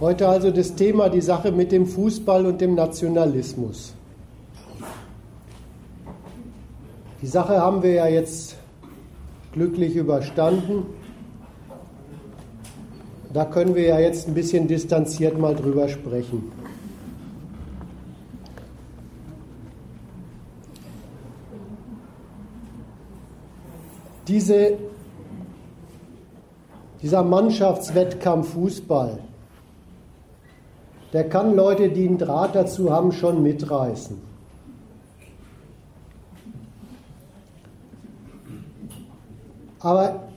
Heute also das Thema, die Sache mit dem Fußball und dem Nationalismus. Die Sache haben wir ja jetzt glücklich überstanden. Da können wir ja jetzt ein bisschen distanziert mal drüber sprechen. Diese, dieser Mannschaftswettkampf Fußball, der kann Leute, die einen Draht dazu haben, schon mitreißen. Aber,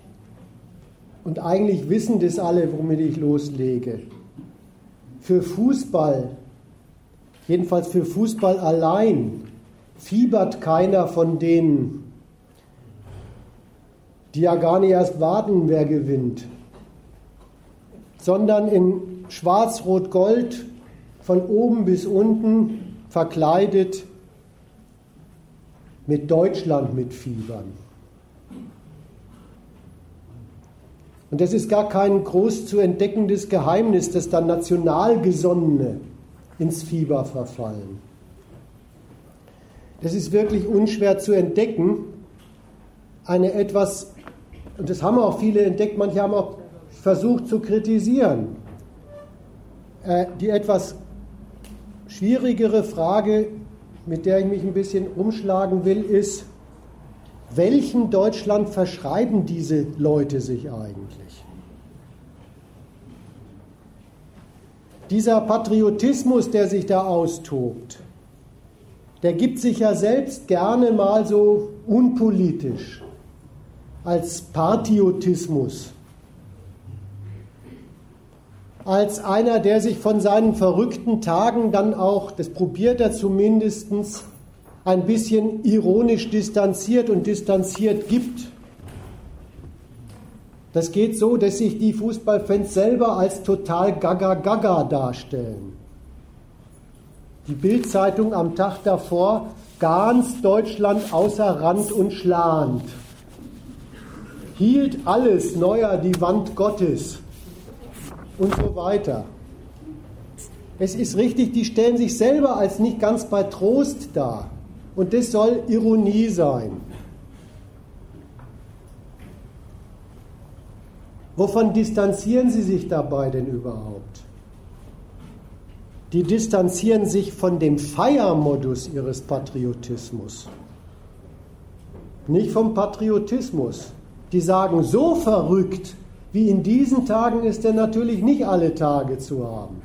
und eigentlich wissen das alle, womit ich loslege, für Fußball, jedenfalls für Fußball allein, fiebert keiner von denen, die ja gar nicht erst warten, wer gewinnt, sondern in Schwarz-Rot-Gold von oben bis unten verkleidet mit Deutschland mitfiebern. Und das ist gar kein groß zu entdeckendes Geheimnis, dass dann Nationalgesonnene ins Fieber verfallen. Das ist wirklich unschwer zu entdecken. Eine etwas, und das haben auch viele entdeckt, manche haben auch versucht zu kritisieren. Äh, die etwas schwierigere Frage, mit der ich mich ein bisschen umschlagen will, ist, welchem Deutschland verschreiben diese Leute sich eigentlich? Dieser Patriotismus, der sich da austobt, der gibt sich ja selbst gerne mal so unpolitisch als Partiotismus als einer, der sich von seinen verrückten Tagen dann auch, das probiert er zumindest, ein bisschen ironisch distanziert und distanziert gibt. Das geht so, dass sich die Fußballfans selber als total gaga-gaga darstellen. Die Bildzeitung am Tag davor, ganz Deutschland außer Rand und Schland. Hielt alles neuer die Wand Gottes und so weiter. Es ist richtig, die stellen sich selber als nicht ganz bei Trost dar. Und das soll Ironie sein. Wovon distanzieren sie sich dabei denn überhaupt? Die distanzieren sich von dem Feiermodus ihres Patriotismus. Nicht vom Patriotismus. Die sagen, so verrückt wie in diesen Tagen ist er natürlich nicht alle Tage zu haben.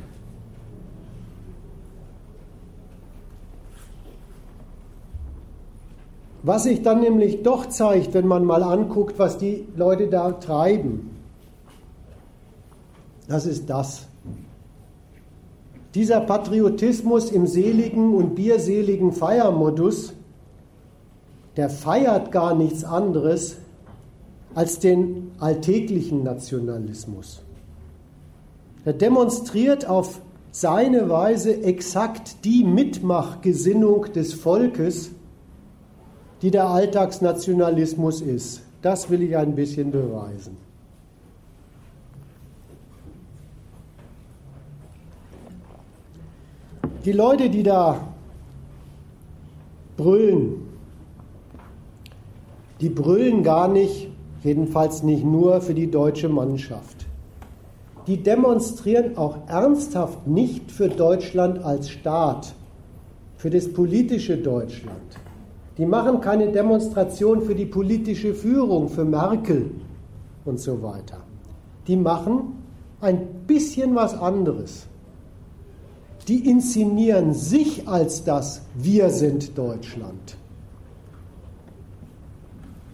Was sich dann nämlich doch zeigt, wenn man mal anguckt, was die Leute da treiben, das ist das. Dieser Patriotismus im seligen und bierseligen Feiermodus, der feiert gar nichts anderes als den alltäglichen Nationalismus. Er demonstriert auf seine Weise exakt die Mitmachgesinnung des Volkes, die der Alltagsnationalismus ist. Das will ich ein bisschen beweisen. Die Leute, die da brüllen, die brüllen gar nicht, jedenfalls nicht nur für die deutsche Mannschaft. Die demonstrieren auch ernsthaft nicht für Deutschland als Staat, für das politische Deutschland. Die machen keine Demonstration für die politische Führung, für Merkel und so weiter. Die machen ein bisschen was anderes. Die inszenieren sich als das Wir sind Deutschland.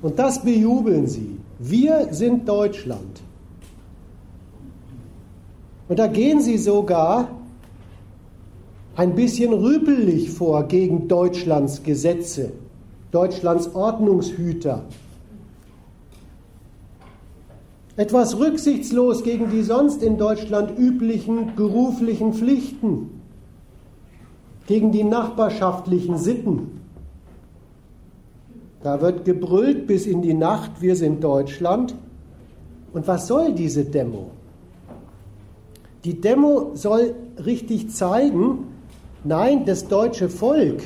Und das bejubeln sie. Wir sind Deutschland. Und da gehen sie sogar ein bisschen rüpelig vor gegen Deutschlands Gesetze, Deutschlands Ordnungshüter. Etwas rücksichtslos gegen die sonst in Deutschland üblichen beruflichen Pflichten, gegen die nachbarschaftlichen Sitten. Da wird gebrüllt bis in die Nacht, wir sind Deutschland. Und was soll diese Demo? die Demo soll richtig zeigen, nein, das deutsche Volk,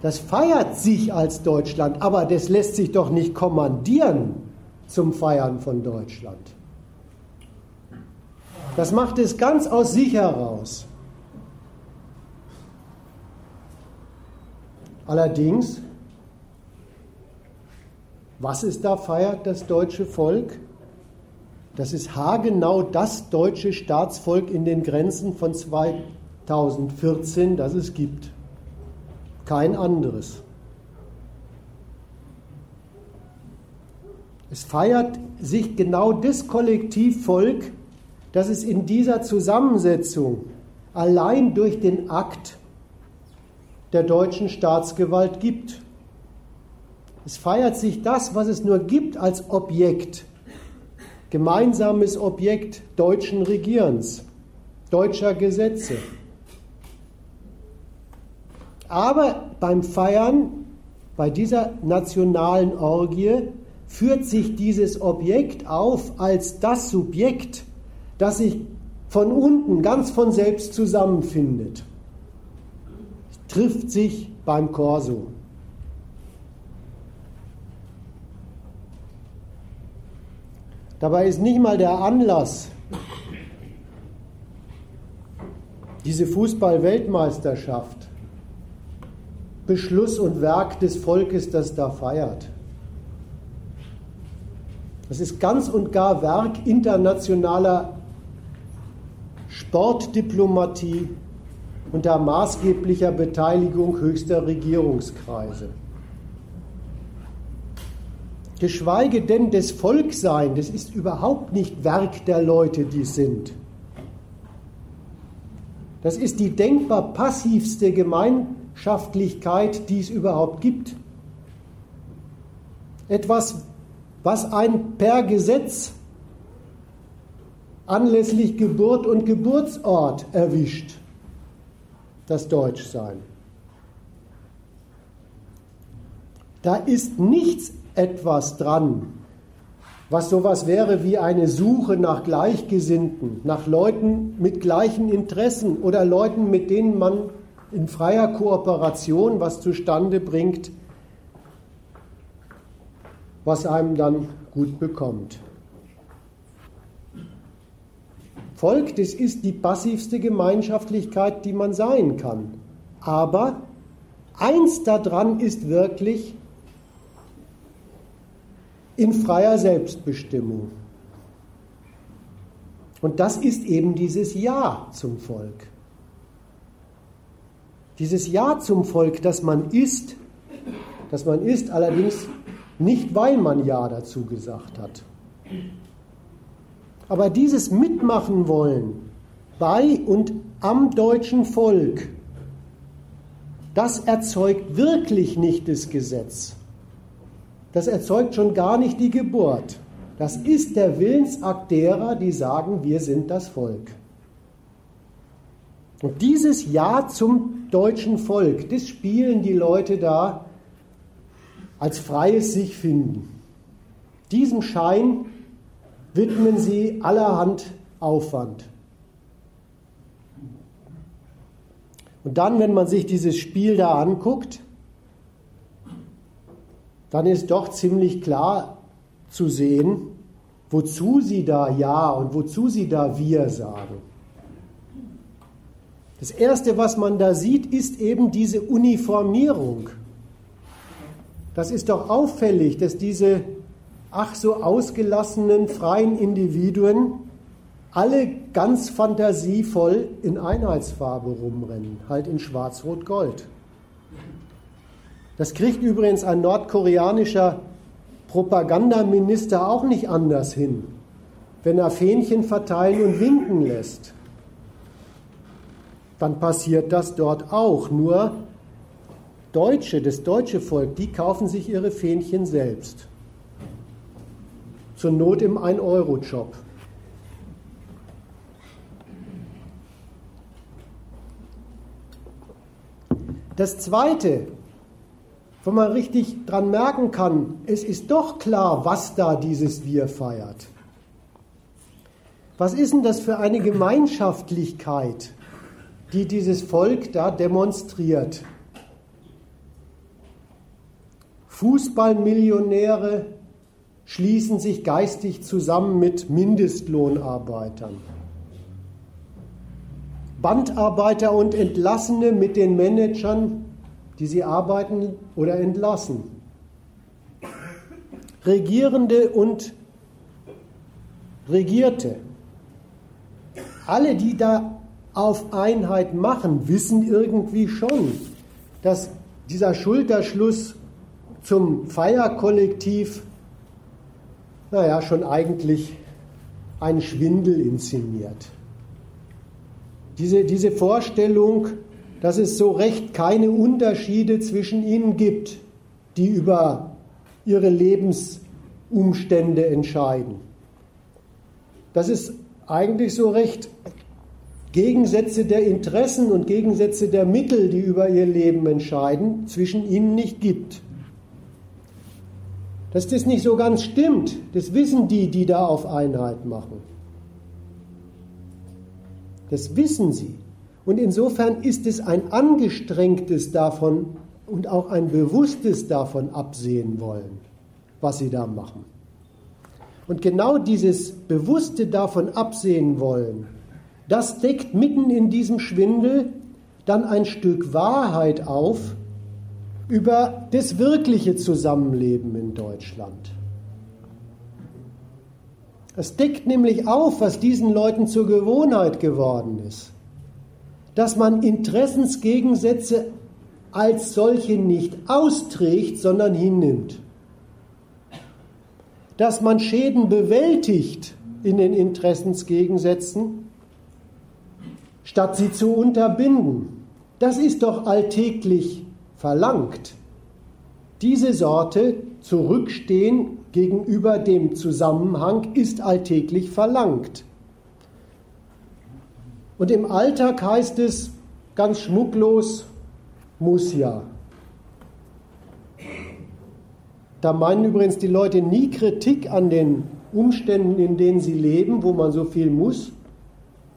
das feiert sich als Deutschland, aber das lässt sich doch nicht kommandieren zum Feiern von Deutschland. Das macht es ganz aus sich heraus. Allerdings, was es da feiert, das deutsche Volk? Das ist haargenau das deutsche Staatsvolk in den Grenzen von 2014, das es gibt. Kein anderes. Es feiert sich genau das Kollektivvolk, das es in dieser Zusammensetzung allein durch den Akt der deutschen Staatsgewalt gibt. Es feiert sich das, was es nur gibt als Objekt gemeinsames Objekt deutschen Regierens, deutscher Gesetze. Aber beim Feiern, bei dieser nationalen Orgie, führt sich dieses Objekt auf als das Subjekt, das sich von unten ganz von selbst zusammenfindet. Es trifft sich beim Korso. Dabei ist nicht mal der Anlass, diese Fußball-Weltmeisterschaft, Beschluss und Werk des Volkes, das da feiert. Das ist ganz und gar Werk internationaler Sportdiplomatie unter maßgeblicher Beteiligung höchster Regierungskreise geschweige denn des Volksein, das ist überhaupt nicht Werk der Leute, die sind. Das ist die denkbar passivste Gemeinschaftlichkeit, die es überhaupt gibt. Etwas, was ein per Gesetz anlässlich Geburt und Geburtsort erwischt, das Deutschsein. Da ist nichts etwas dran, was sowas wäre wie eine Suche nach Gleichgesinnten, nach Leuten mit gleichen Interessen oder Leuten, mit denen man in freier Kooperation was zustande bringt, was einem dann gut bekommt. Volk, das ist die passivste Gemeinschaftlichkeit, die man sein kann. Aber eins daran ist wirklich, in freier Selbstbestimmung. Und das ist eben dieses Ja zum Volk. Dieses Ja zum Volk, das man ist, das man ist, allerdings nicht, weil man Ja dazu gesagt hat. Aber dieses Mitmachen wollen bei und am deutschen Volk, das erzeugt wirklich nicht das Gesetz das erzeugt schon gar nicht die Geburt. Das ist der Willensakt derer, die sagen, wir sind das Volk. Und dieses Ja zum deutschen Volk, das spielen die Leute da als freies sich finden. Diesem Schein widmen sie allerhand Aufwand. Und dann, wenn man sich dieses Spiel da anguckt, dann ist doch ziemlich klar zu sehen, wozu sie da Ja und wozu sie da Wir sagen. Das Erste, was man da sieht, ist eben diese Uniformierung. Das ist doch auffällig, dass diese ach so ausgelassenen freien Individuen alle ganz fantasievoll in Einheitsfarbe rumrennen, halt in Schwarz-Rot-Gold. Das kriegt übrigens ein nordkoreanischer Propagandaminister auch nicht anders hin, wenn er Fähnchen verteilen und winken lässt. Dann passiert das dort auch. Nur Deutsche, das deutsche Volk, die kaufen sich ihre Fähnchen selbst. Zur Not im 1-Euro-Job. Das Zweite, wo man richtig dran merken kann, es ist doch klar, was da dieses Wir feiert. Was ist denn das für eine Gemeinschaftlichkeit, die dieses Volk da demonstriert? Fußballmillionäre schließen sich geistig zusammen mit Mindestlohnarbeitern. Bandarbeiter und Entlassene mit den Managern, die sie arbeiten oder entlassen. Regierende und Regierte. Alle, die da auf Einheit machen, wissen irgendwie schon, dass dieser Schulterschluss zum Feierkollektiv, naja, schon eigentlich einen Schwindel inszeniert. Diese, diese Vorstellung, dass es so recht keine Unterschiede zwischen ihnen gibt, die über ihre Lebensumstände entscheiden. Das ist eigentlich so recht Gegensätze der Interessen und Gegensätze der Mittel, die über ihr Leben entscheiden, zwischen ihnen nicht gibt. Dass das nicht so ganz stimmt, das wissen die, die da auf Einheit machen. Das wissen sie. Und insofern ist es ein angestrengtes davon und auch ein bewusstes davon absehen wollen, was sie da machen. Und genau dieses bewusste davon absehen wollen, das deckt mitten in diesem Schwindel dann ein Stück Wahrheit auf über das wirkliche Zusammenleben in Deutschland. Es deckt nämlich auf, was diesen Leuten zur Gewohnheit geworden ist, dass man Interessensgegensätze als solche nicht austrägt, sondern hinnimmt dass man Schäden bewältigt in den Interessensgegensätzen, statt sie zu unterbinden. Das ist doch alltäglich verlangt. Diese Sorte zurückstehen gegenüber dem Zusammenhang ist alltäglich verlangt. Und im Alltag heißt es ganz schmucklos, muss ja. Da meinen übrigens die Leute nie Kritik an den Umständen, in denen sie leben, wo man so viel muss,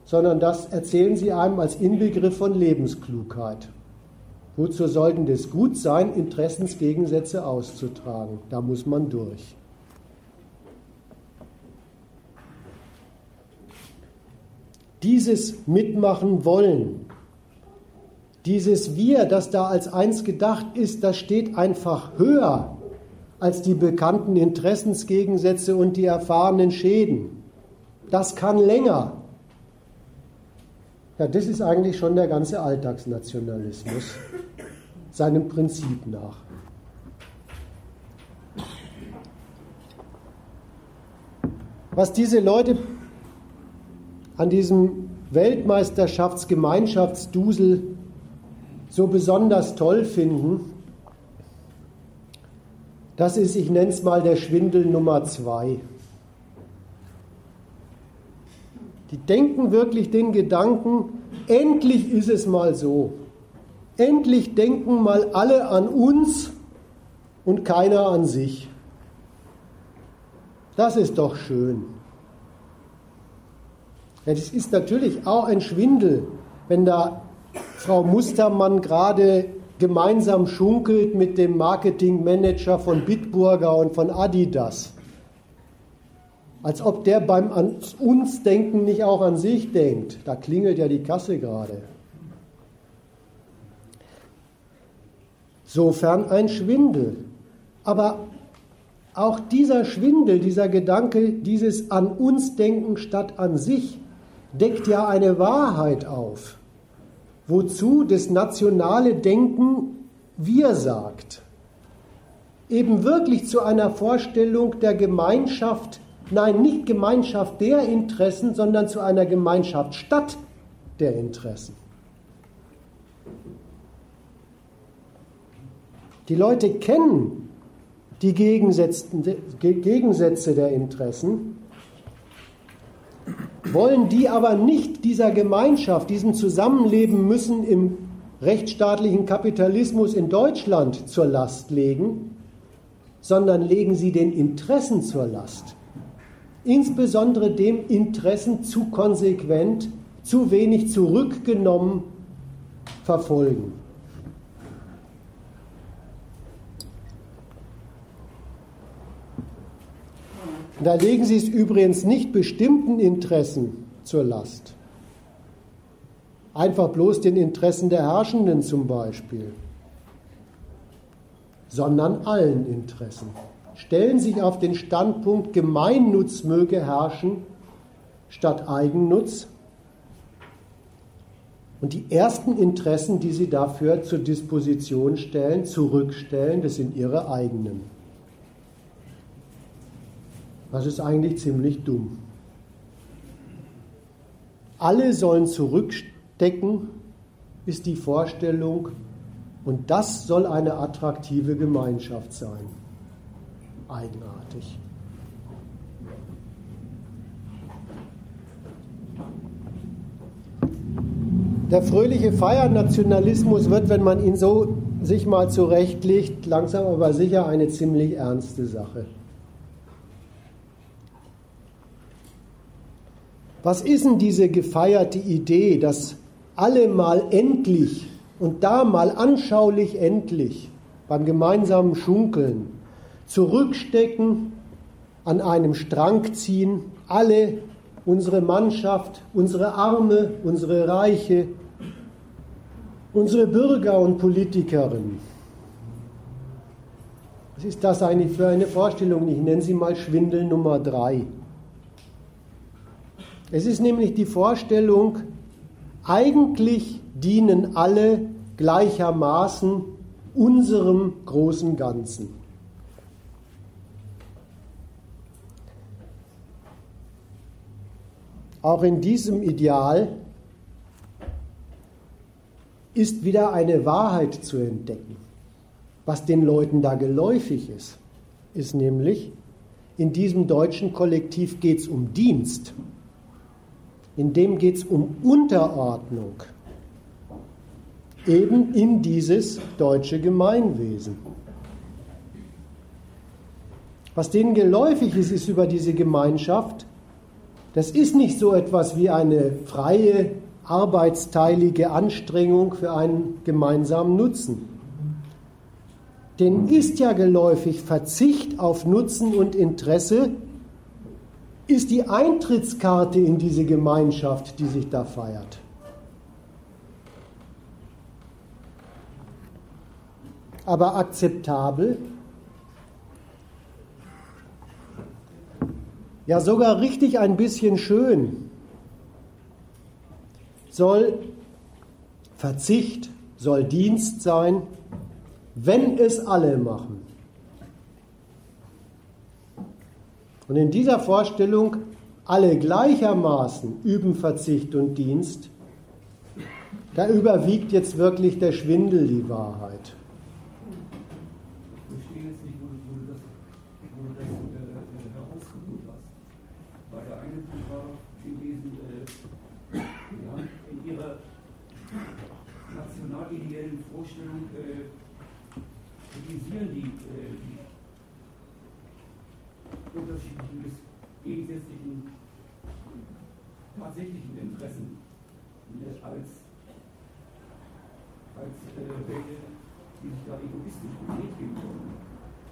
sondern das erzählen sie einem als Inbegriff von Lebensklugheit. Wozu sollten das gut sein, Interessensgegensätze auszutragen? Da muss man durch. Dieses Mitmachen wollen, dieses Wir, das da als eins gedacht ist, das steht einfach höher als die bekannten Interessensgegensätze und die erfahrenen Schäden. Das kann länger. Ja, das ist eigentlich schon der ganze Alltagsnationalismus, seinem Prinzip nach. Was diese Leute an diesem Weltmeisterschaftsgemeinschaftsdusel so besonders toll finden, das ist, ich nenne es mal, der Schwindel Nummer zwei. Die denken wirklich den Gedanken, endlich ist es mal so. Endlich denken mal alle an uns und keiner an sich. Das ist doch schön. Ja, das ist natürlich auch ein Schwindel, wenn da Frau Mustermann gerade gemeinsam schunkelt mit dem Marketingmanager von Bitburger und von Adidas. Als ob der beim an uns Denken nicht auch an sich denkt. Da klingelt ja die Kasse gerade. Sofern ein Schwindel. Aber auch dieser Schwindel, dieser Gedanke, dieses an uns Denken statt an sich, deckt ja eine Wahrheit auf wozu das nationale Denken wir sagt. Eben wirklich zu einer Vorstellung der Gemeinschaft, nein, nicht Gemeinschaft der Interessen, sondern zu einer Gemeinschaft statt der Interessen. Die Leute kennen die Gegensätze der Interessen wollen die aber nicht dieser Gemeinschaft, diesem Zusammenleben müssen im rechtsstaatlichen Kapitalismus in Deutschland zur Last legen, sondern legen sie den Interessen zur Last. insbesondere dem Interessen zu konsequent, zu wenig zurückgenommen verfolgen. Da legen Sie es übrigens nicht bestimmten Interessen zur Last. Einfach bloß den Interessen der Herrschenden zum Beispiel, sondern allen Interessen. Stellen sich auf den Standpunkt, Gemeinnutz möge herrschen statt Eigennutz. Und die ersten Interessen, die Sie dafür zur Disposition stellen, zurückstellen, das sind Ihre eigenen. Das ist eigentlich ziemlich dumm. Alle sollen zurückstecken, ist die Vorstellung, und das soll eine attraktive Gemeinschaft sein. Eigenartig. Der fröhliche Feiernationalismus wird, wenn man ihn so sich mal zurechtlegt, langsam aber sicher eine ziemlich ernste Sache. Was ist denn diese gefeierte Idee, dass alle mal endlich und da mal anschaulich endlich beim gemeinsamen Schunkeln zurückstecken, an einem Strang ziehen, alle, unsere Mannschaft, unsere Arme, unsere Reiche, unsere Bürger und Politikerinnen. Was ist das eigentlich für eine Vorstellung? Ich nenne sie mal Schwindel Nummer drei. Es ist nämlich die Vorstellung, eigentlich dienen alle gleichermaßen unserem großen Ganzen. Auch in diesem Ideal ist wieder eine Wahrheit zu entdecken. Was den Leuten da geläufig ist, ist nämlich, in diesem deutschen Kollektiv geht es um Dienst in dem geht es um Unterordnung eben in dieses deutsche Gemeinwesen. Was denen geläufig ist, ist über diese Gemeinschaft, das ist nicht so etwas wie eine freie, arbeitsteilige Anstrengung für einen gemeinsamen Nutzen. Denen ist ja geläufig Verzicht auf Nutzen und Interesse ist die Eintrittskarte in diese Gemeinschaft, die sich da feiert. Aber akzeptabel, ja sogar richtig ein bisschen schön, soll Verzicht, soll Dienst sein, wenn es alle machen. Und in dieser Vorstellung, alle gleichermaßen üben Verzicht und Dienst, da überwiegt jetzt wirklich der Schwindel die Wahrheit. nationalideellen Vorstellung äh, kritisieren die, äh, die unterschiedlichen gegensätzlichen tatsächlichen Interessen als, als äh, welche, die sich da egoistisch betätigen wollen.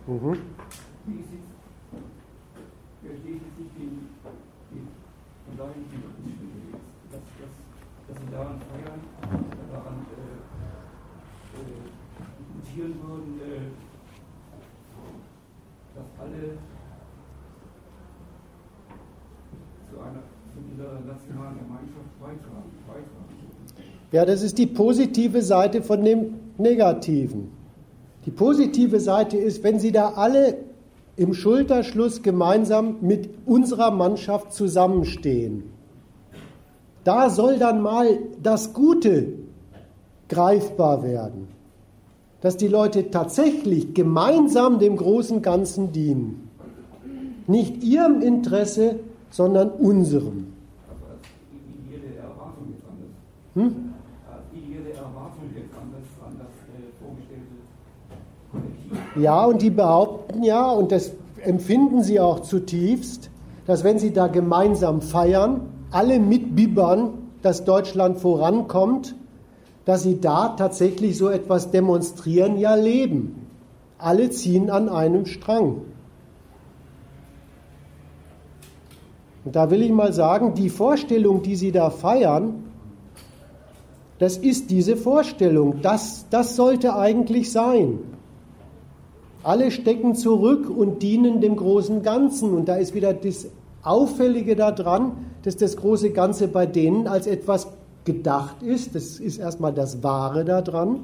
Mhm. Wie ist jetzt, verstehe ich jetzt nicht den, den von daher nicht den Unterschied dass, dass, dass sie daran feiern, daran äh, äh, diskutieren würden, äh, dass alle zu, einer, zu dieser nationalen Gemeinschaft beitragen, beitragen. Ja, das ist die positive Seite von dem Negativen. Die positive Seite ist, wenn Sie da alle im Schulterschluss gemeinsam mit unserer Mannschaft zusammenstehen. Da soll dann mal das Gute greifbar werden, dass die Leute tatsächlich gemeinsam dem großen Ganzen dienen. Nicht ihrem Interesse, sondern unserem. Hm? Ja, und die behaupten ja, und das empfinden sie auch zutiefst, dass wenn sie da gemeinsam feiern, alle mitbibbern, dass Deutschland vorankommt, dass sie da tatsächlich so etwas demonstrieren, ja leben. Alle ziehen an einem Strang. Und da will ich mal sagen, die Vorstellung, die Sie da feiern, das ist diese Vorstellung. Das, das sollte eigentlich sein. Alle stecken zurück und dienen dem großen Ganzen. Und da ist wieder das Auffällige daran, dass das große Ganze bei denen als etwas gedacht ist. Das ist erstmal das Wahre daran.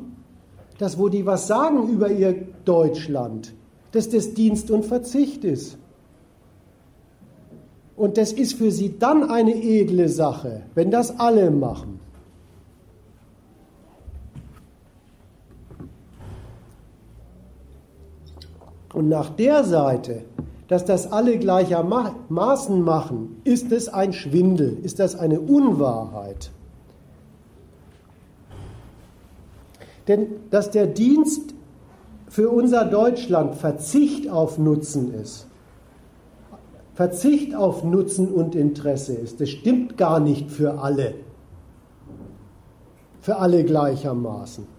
Das, wo die was sagen über ihr Deutschland, dass das Dienst und Verzicht ist. Und das ist für sie dann eine edle Sache, wenn das alle machen. Und nach der Seite, dass das alle gleichermaßen machen, ist es ein Schwindel, ist das eine Unwahrheit. Denn dass der Dienst für unser Deutschland Verzicht auf Nutzen ist, Verzicht auf Nutzen und Interesse ist. Das stimmt gar nicht für alle. Für alle gleichermaßen.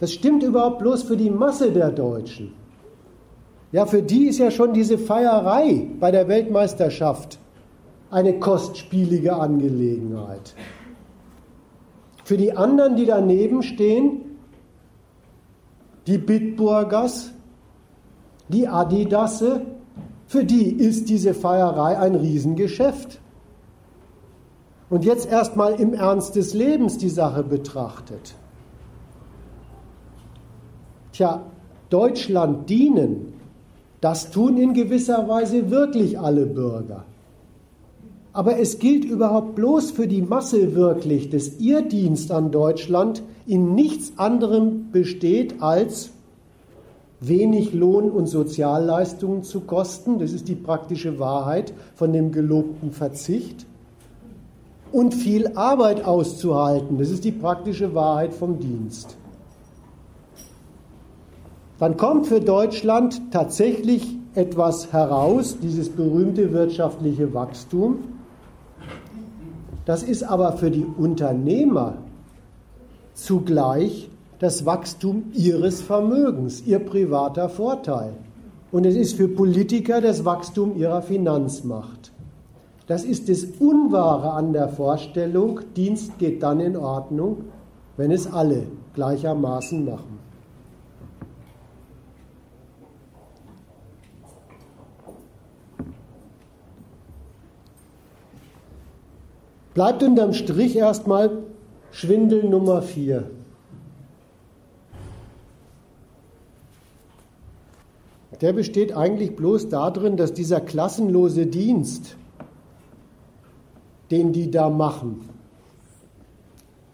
Das stimmt überhaupt bloß für die Masse der Deutschen. Ja, für die ist ja schon diese Feierei bei der Weltmeisterschaft eine kostspielige Angelegenheit. Für die anderen, die daneben stehen, die Bitburgers, die Adidasse, für die ist diese Feierei ein Riesengeschäft. Und jetzt erstmal im Ernst des Lebens die Sache betrachtet. Tja, Deutschland dienen, das tun in gewisser Weise wirklich alle Bürger. Aber es gilt überhaupt bloß für die Masse wirklich, dass ihr Dienst an Deutschland in nichts anderem besteht als wenig Lohn und Sozialleistungen zu kosten, das ist die praktische Wahrheit von dem gelobten Verzicht, und viel Arbeit auszuhalten, das ist die praktische Wahrheit vom Dienst. Dann kommt für Deutschland tatsächlich etwas heraus, dieses berühmte wirtschaftliche Wachstum. Das ist aber für die Unternehmer zugleich das Wachstum ihres Vermögens, ihr privater Vorteil. Und es ist für Politiker das Wachstum ihrer Finanzmacht. Das ist das Unwahre an der Vorstellung, Dienst geht dann in Ordnung, wenn es alle gleichermaßen machen. Bleibt unterm Strich erstmal Schwindel Nummer 4. der besteht eigentlich bloß darin, dass dieser klassenlose Dienst, den die da machen,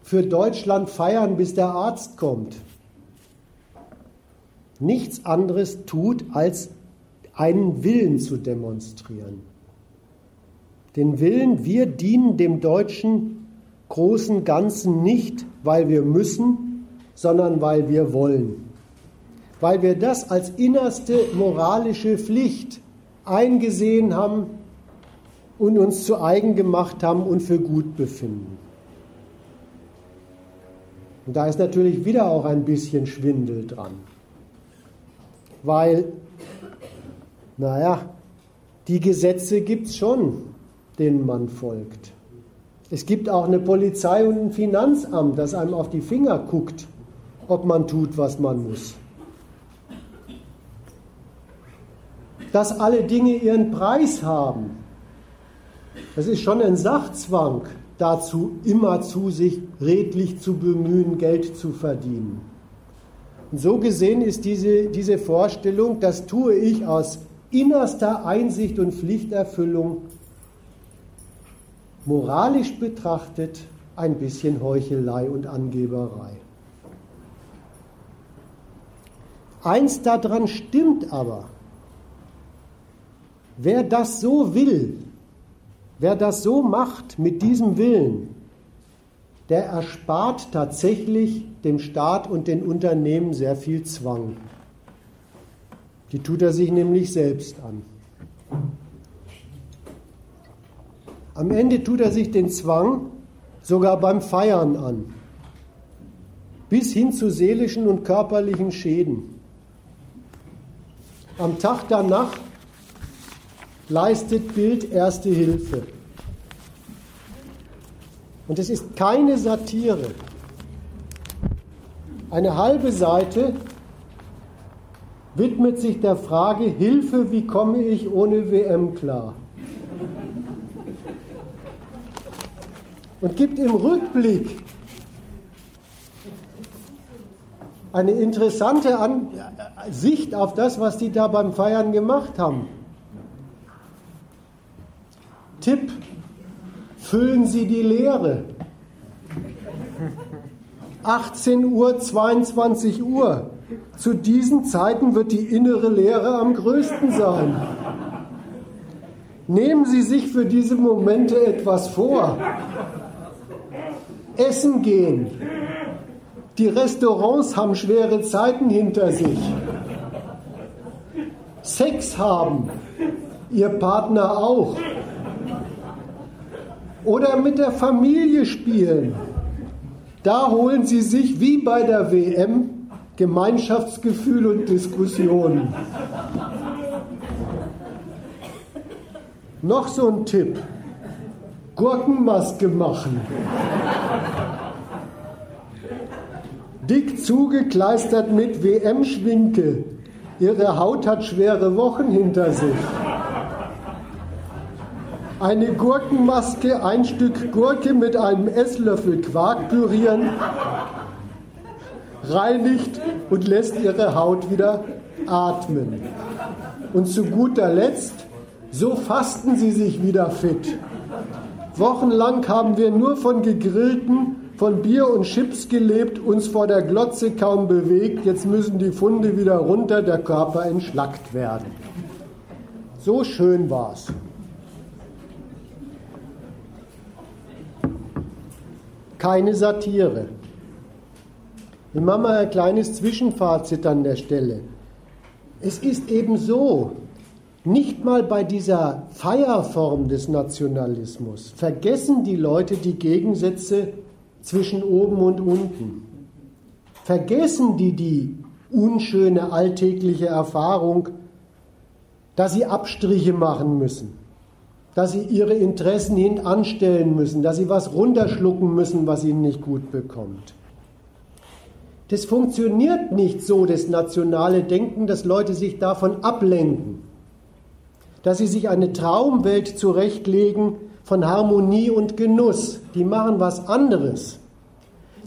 für Deutschland feiern, bis der Arzt kommt, nichts anderes tut, als einen Willen zu demonstrieren. Den Willen, wir dienen dem deutschen großen Ganzen nicht, weil wir müssen, sondern weil wir wollen weil wir das als innerste moralische Pflicht eingesehen haben und uns zu eigen gemacht haben und für gut befinden. Und da ist natürlich wieder auch ein bisschen Schwindel dran. Weil, naja, die Gesetze gibt es schon, denen man folgt. Es gibt auch eine Polizei und ein Finanzamt, das einem auf die Finger guckt, ob man tut, was man muss. dass alle Dinge ihren Preis haben. Das ist schon ein Sachzwang dazu, immer zu sich redlich zu bemühen, Geld zu verdienen. Und so gesehen ist diese, diese Vorstellung, das tue ich aus innerster Einsicht und Pflichterfüllung, moralisch betrachtet ein bisschen Heuchelei und Angeberei. Eins daran stimmt aber, Wer das so will, wer das so macht mit diesem Willen, der erspart tatsächlich dem Staat und den Unternehmen sehr viel Zwang. Die tut er sich nämlich selbst an. Am Ende tut er sich den Zwang sogar beim Feiern an, bis hin zu seelischen und körperlichen Schäden. Am Tag danach leistet Bild erste Hilfe. Und es ist keine Satire. Eine halbe Seite widmet sich der Frage, Hilfe, wie komme ich ohne WM klar? Und gibt im Rückblick eine interessante An Sicht auf das, was die da beim Feiern gemacht haben. Tipp, füllen Sie die Leere. 18 Uhr, 22 Uhr. Zu diesen Zeiten wird die innere Leere am größten sein. Nehmen Sie sich für diese Momente etwas vor. Essen gehen. Die Restaurants haben schwere Zeiten hinter sich. Sex haben. Ihr Partner auch. Oder mit der Familie spielen. Da holen Sie sich wie bei der WM Gemeinschaftsgefühl und Diskussionen. Noch so ein Tipp. Gurkenmaske machen. Dick zugekleistert mit WM-Schwinke. Ihre Haut hat schwere Wochen hinter sich. Eine Gurkenmaske, ein Stück Gurke mit einem Esslöffel Quark pürieren, reinigt und lässt ihre Haut wieder atmen. Und zu guter Letzt, so fasten sie sich wieder fit. Wochenlang haben wir nur von gegrillten, von Bier und Chips gelebt, uns vor der Glotze kaum bewegt. Jetzt müssen die Funde wieder runter, der Körper entschlackt werden. So schön war's. Keine Satire. Ich mache mal ein kleines Zwischenfazit an der Stelle. Es ist eben so, nicht mal bei dieser Feierform des Nationalismus vergessen die Leute die Gegensätze zwischen oben und unten. Vergessen die die unschöne alltägliche Erfahrung, dass sie Abstriche machen müssen, dass sie ihre Interessen hintanstellen müssen, dass sie was runterschlucken müssen, was ihnen nicht gut bekommt. Das funktioniert nicht so, das nationale Denken, dass Leute sich davon ablenken, dass sie sich eine Traumwelt zurechtlegen von Harmonie und Genuss. Die machen was anderes.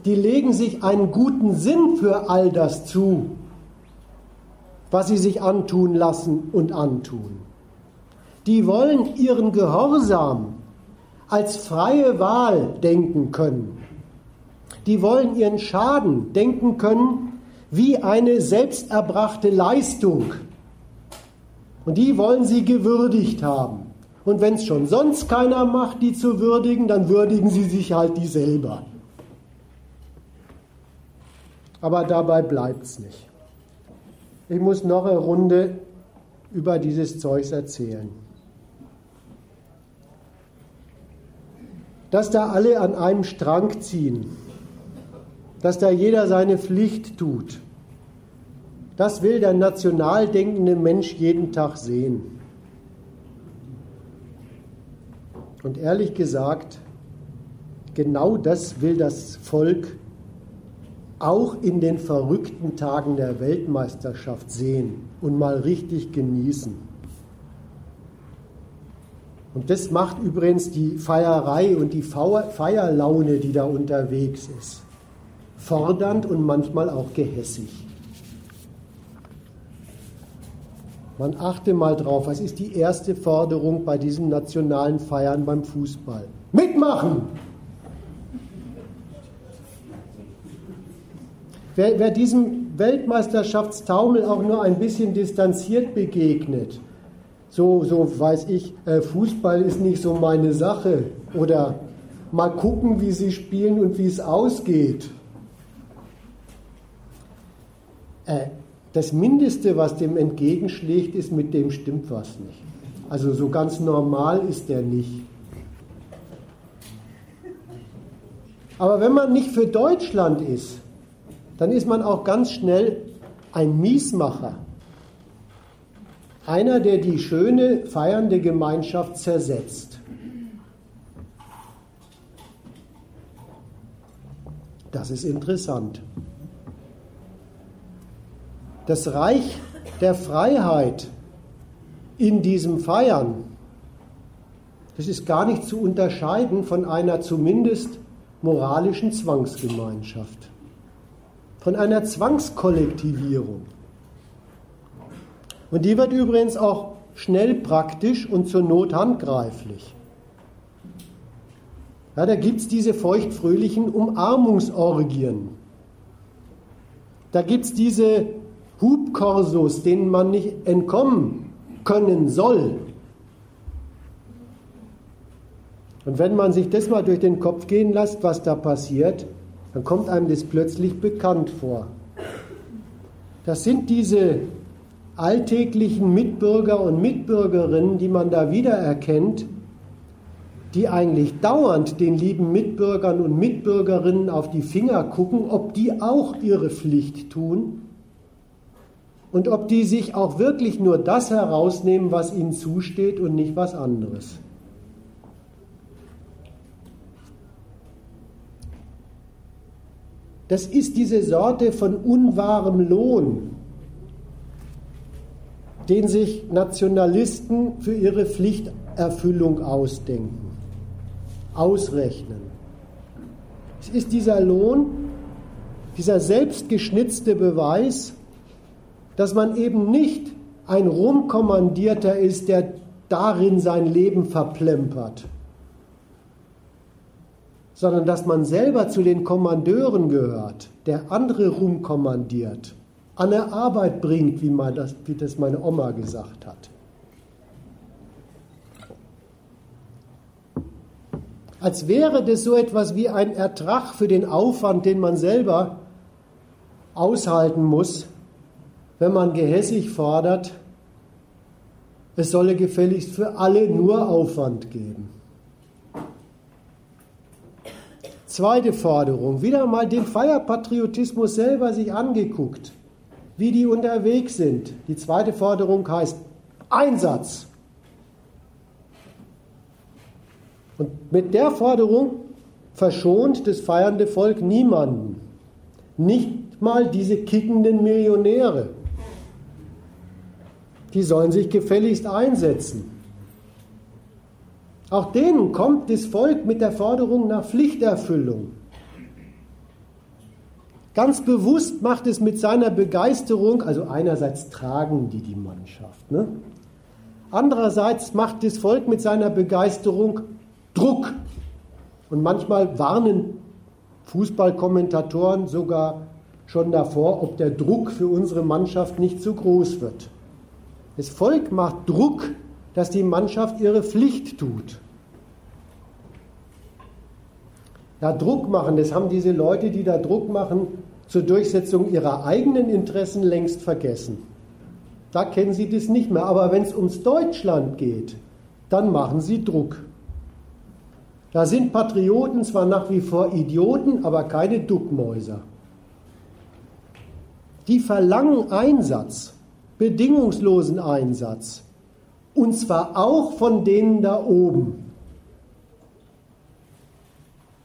Die legen sich einen guten Sinn für all das zu, was sie sich antun lassen und antun. Die wollen ihren Gehorsam als freie Wahl denken können die wollen ihren Schaden denken können wie eine selbsterbrachte Leistung. Und die wollen sie gewürdigt haben. Und wenn es schon sonst keiner macht, die zu würdigen, dann würdigen sie sich halt die selber. Aber dabei bleibt es nicht. Ich muss noch eine Runde über dieses Zeugs erzählen. Dass da alle an einem Strang ziehen, dass da jeder seine Pflicht tut. Das will der national denkende Mensch jeden Tag sehen. Und ehrlich gesagt, genau das will das Volk auch in den verrückten Tagen der Weltmeisterschaft sehen und mal richtig genießen. Und das macht übrigens die Feierei und die Feierlaune, die da unterwegs ist fordernd und manchmal auch gehässig. Man achte mal drauf, was ist die erste Forderung bei diesen nationalen Feiern beim Fußball? Mitmachen! Wer, wer diesem Weltmeisterschaftstaumel auch nur ein bisschen distanziert begegnet, so, so weiß ich, äh, Fußball ist nicht so meine Sache oder mal gucken, wie sie spielen und wie es ausgeht Äh, das Mindeste, was dem entgegenschlägt, ist, mit dem stimmt was nicht. Also so ganz normal ist der nicht. Aber wenn man nicht für Deutschland ist, dann ist man auch ganz schnell ein Miesmacher. Einer, der die schöne, feiernde Gemeinschaft zersetzt. Das ist interessant. Das Reich der Freiheit in diesem Feiern, das ist gar nicht zu unterscheiden von einer zumindest moralischen Zwangsgemeinschaft, von einer Zwangskollektivierung. Und die wird übrigens auch schnell praktisch und zur Not handgreiflich. Ja, da gibt es diese feuchtfröhlichen Umarmungsorgien. Da gibt es diese Hubkorsos, denen man nicht entkommen können soll. Und wenn man sich das mal durch den Kopf gehen lässt, was da passiert, dann kommt einem das plötzlich bekannt vor. Das sind diese alltäglichen Mitbürger und Mitbürgerinnen, die man da wiedererkennt, die eigentlich dauernd den lieben Mitbürgern und Mitbürgerinnen auf die Finger gucken, ob die auch ihre Pflicht tun und ob die sich auch wirklich nur das herausnehmen, was ihnen zusteht und nicht was anderes. Das ist diese Sorte von unwahrem Lohn, den sich Nationalisten für ihre Pflichterfüllung ausdenken, ausrechnen. Es ist dieser Lohn, dieser selbstgeschnitzte Beweis, dass man eben nicht ein Rumkommandierter ist, der darin sein Leben verplempert, sondern dass man selber zu den Kommandeuren gehört, der andere rumkommandiert an der Arbeit bringt, wie, mal das, wie das meine Oma gesagt hat. Als wäre das so etwas wie ein Ertrag für den Aufwand, den man selber aushalten muss, wenn man gehässig fordert, es solle gefälligst für alle nur Aufwand geben. Zweite Forderung, wieder mal den Feierpatriotismus selber sich angeguckt wie die unterwegs sind. Die zweite Forderung heißt Einsatz. Und mit der Forderung verschont das feiernde Volk niemanden. Nicht mal diese kickenden Millionäre. Die sollen sich gefälligst einsetzen. Auch denen kommt das Volk mit der Forderung nach Pflichterfüllung. Ganz bewusst macht es mit seiner Begeisterung, also einerseits tragen die die Mannschaft, ne? andererseits macht das Volk mit seiner Begeisterung Druck. Und manchmal warnen Fußballkommentatoren sogar schon davor, ob der Druck für unsere Mannschaft nicht zu groß wird. Das Volk macht Druck, dass die Mannschaft ihre Pflicht tut. Ja, Druck machen, das haben diese Leute, die da Druck machen, zur Durchsetzung ihrer eigenen Interessen längst vergessen. Da kennen sie das nicht mehr. Aber wenn es ums Deutschland geht, dann machen sie Druck. Da sind Patrioten zwar nach wie vor Idioten, aber keine Duckmäuser. Die verlangen Einsatz, bedingungslosen Einsatz. Und zwar auch von denen da oben.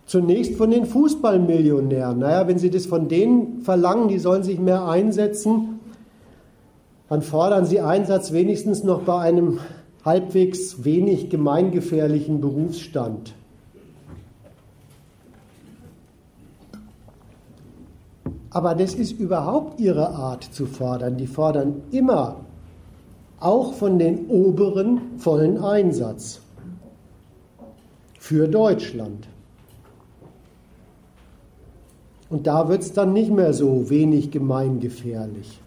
Zunächst von den Fußballmillionären. Naja, wenn Sie das von denen verlangen, die sollen sich mehr einsetzen, dann fordern Sie Einsatz wenigstens noch bei einem halbwegs wenig gemeingefährlichen Berufsstand. Aber das ist überhaupt ihre Art zu fordern. Die fordern immer auch von den Oberen vollen Einsatz für Deutschland. Und da wird es dann nicht mehr so wenig gemeingefährlich.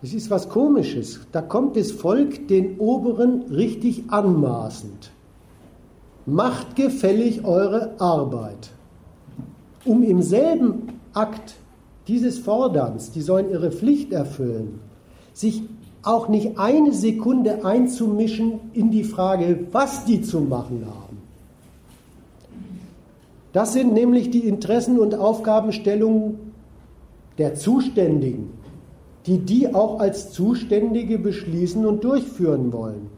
Das ist was Komisches. Da kommt das Volk den Oberen richtig anmaßend. Macht gefällig eure Arbeit. Um im selben Akt dieses Forderns, die sollen ihre Pflicht erfüllen, sich auch nicht eine Sekunde einzumischen in die Frage, was die zu machen haben. Das sind nämlich die Interessen und Aufgabenstellungen der Zuständigen, die die auch als Zuständige beschließen und durchführen wollen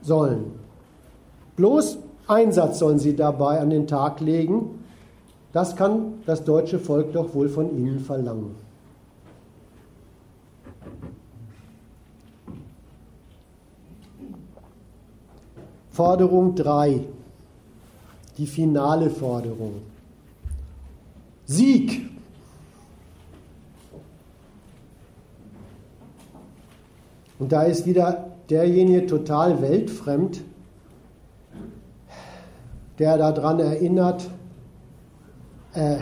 sollen. Bloß Einsatz sollen sie dabei an den Tag legen. Das kann das deutsche Volk doch wohl von ihnen verlangen. Forderung 3, die finale Forderung. Sieg. Und da ist wieder derjenige total weltfremd, der daran erinnert, äh,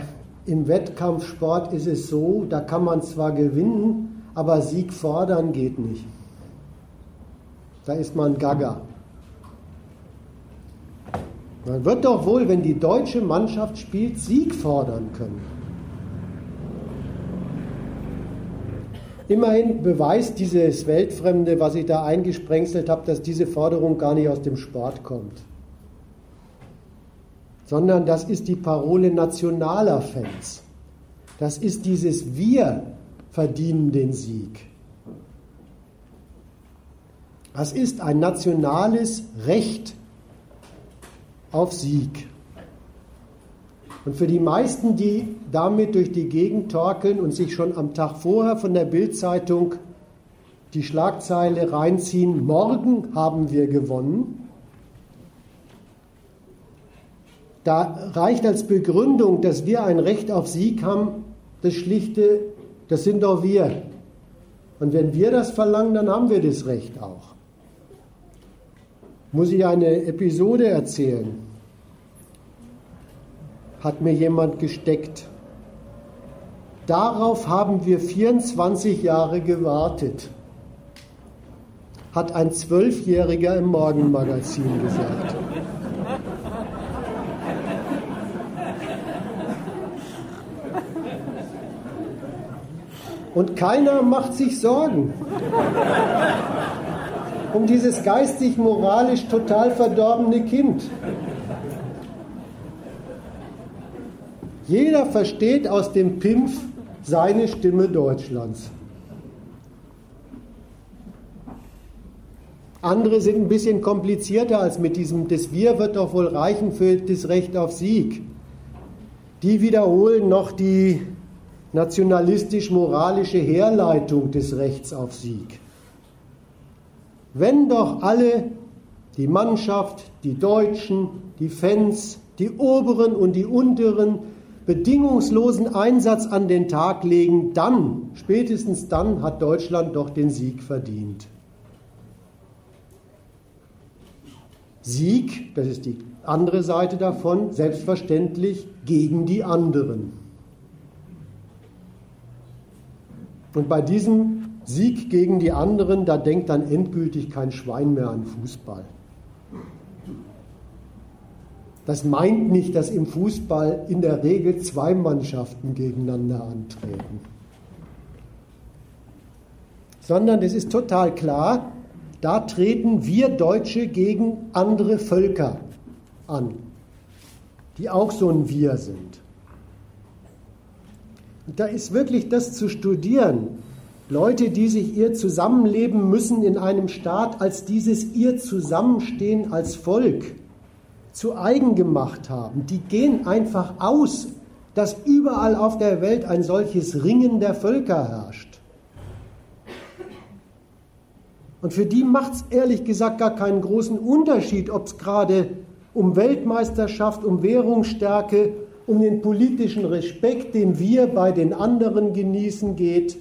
im Wettkampfsport ist es so, da kann man zwar gewinnen, aber Sieg fordern geht nicht. Da ist man Gaga. Man wird doch wohl, wenn die deutsche Mannschaft spielt, Sieg fordern können. Immerhin beweist dieses Weltfremde, was ich da eingesprengselt habe, dass diese Forderung gar nicht aus dem Sport kommt, sondern das ist die Parole nationaler Fans. Das ist dieses Wir verdienen den Sieg. Das ist ein nationales Recht auf Sieg. Und für die meisten, die damit durch die Gegend torkeln und sich schon am Tag vorher von der Bildzeitung die Schlagzeile reinziehen, morgen haben wir gewonnen, da reicht als Begründung, dass wir ein Recht auf Sieg haben, das schlichte, das sind doch wir. Und wenn wir das verlangen, dann haben wir das Recht auch muss ich eine Episode erzählen. Hat mir jemand gesteckt. Darauf haben wir 24 Jahre gewartet, hat ein Zwölfjähriger im Morgenmagazin gesagt. Und keiner macht sich Sorgen um dieses geistig-moralisch total verdorbene Kind. Jeder versteht aus dem Pimpf seine Stimme Deutschlands. Andere sind ein bisschen komplizierter als mit diesem, das Wir wird doch wohl reichen für das Recht auf Sieg. Die wiederholen noch die nationalistisch-moralische Herleitung des Rechts auf Sieg. Wenn doch alle, die Mannschaft, die Deutschen, die Fans, die Oberen und die Unteren, bedingungslosen Einsatz an den Tag legen, dann, spätestens dann, hat Deutschland doch den Sieg verdient. Sieg, das ist die andere Seite davon, selbstverständlich gegen die anderen. Und bei diesem Sieg gegen die anderen, da denkt dann endgültig kein Schwein mehr an Fußball. Das meint nicht, dass im Fußball in der Regel zwei Mannschaften gegeneinander antreten, sondern es ist total klar, da treten wir Deutsche gegen andere Völker an, die auch so ein Wir sind. Da ist wirklich das zu studieren, Leute, die sich ihr Zusammenleben müssen in einem Staat als dieses ihr Zusammenstehen als Volk zu eigen gemacht haben, die gehen einfach aus, dass überall auf der Welt ein solches Ringen der Völker herrscht. Und für die macht es ehrlich gesagt gar keinen großen Unterschied, ob es gerade um Weltmeisterschaft, um Währungsstärke, um den politischen Respekt, den wir bei den anderen genießen, geht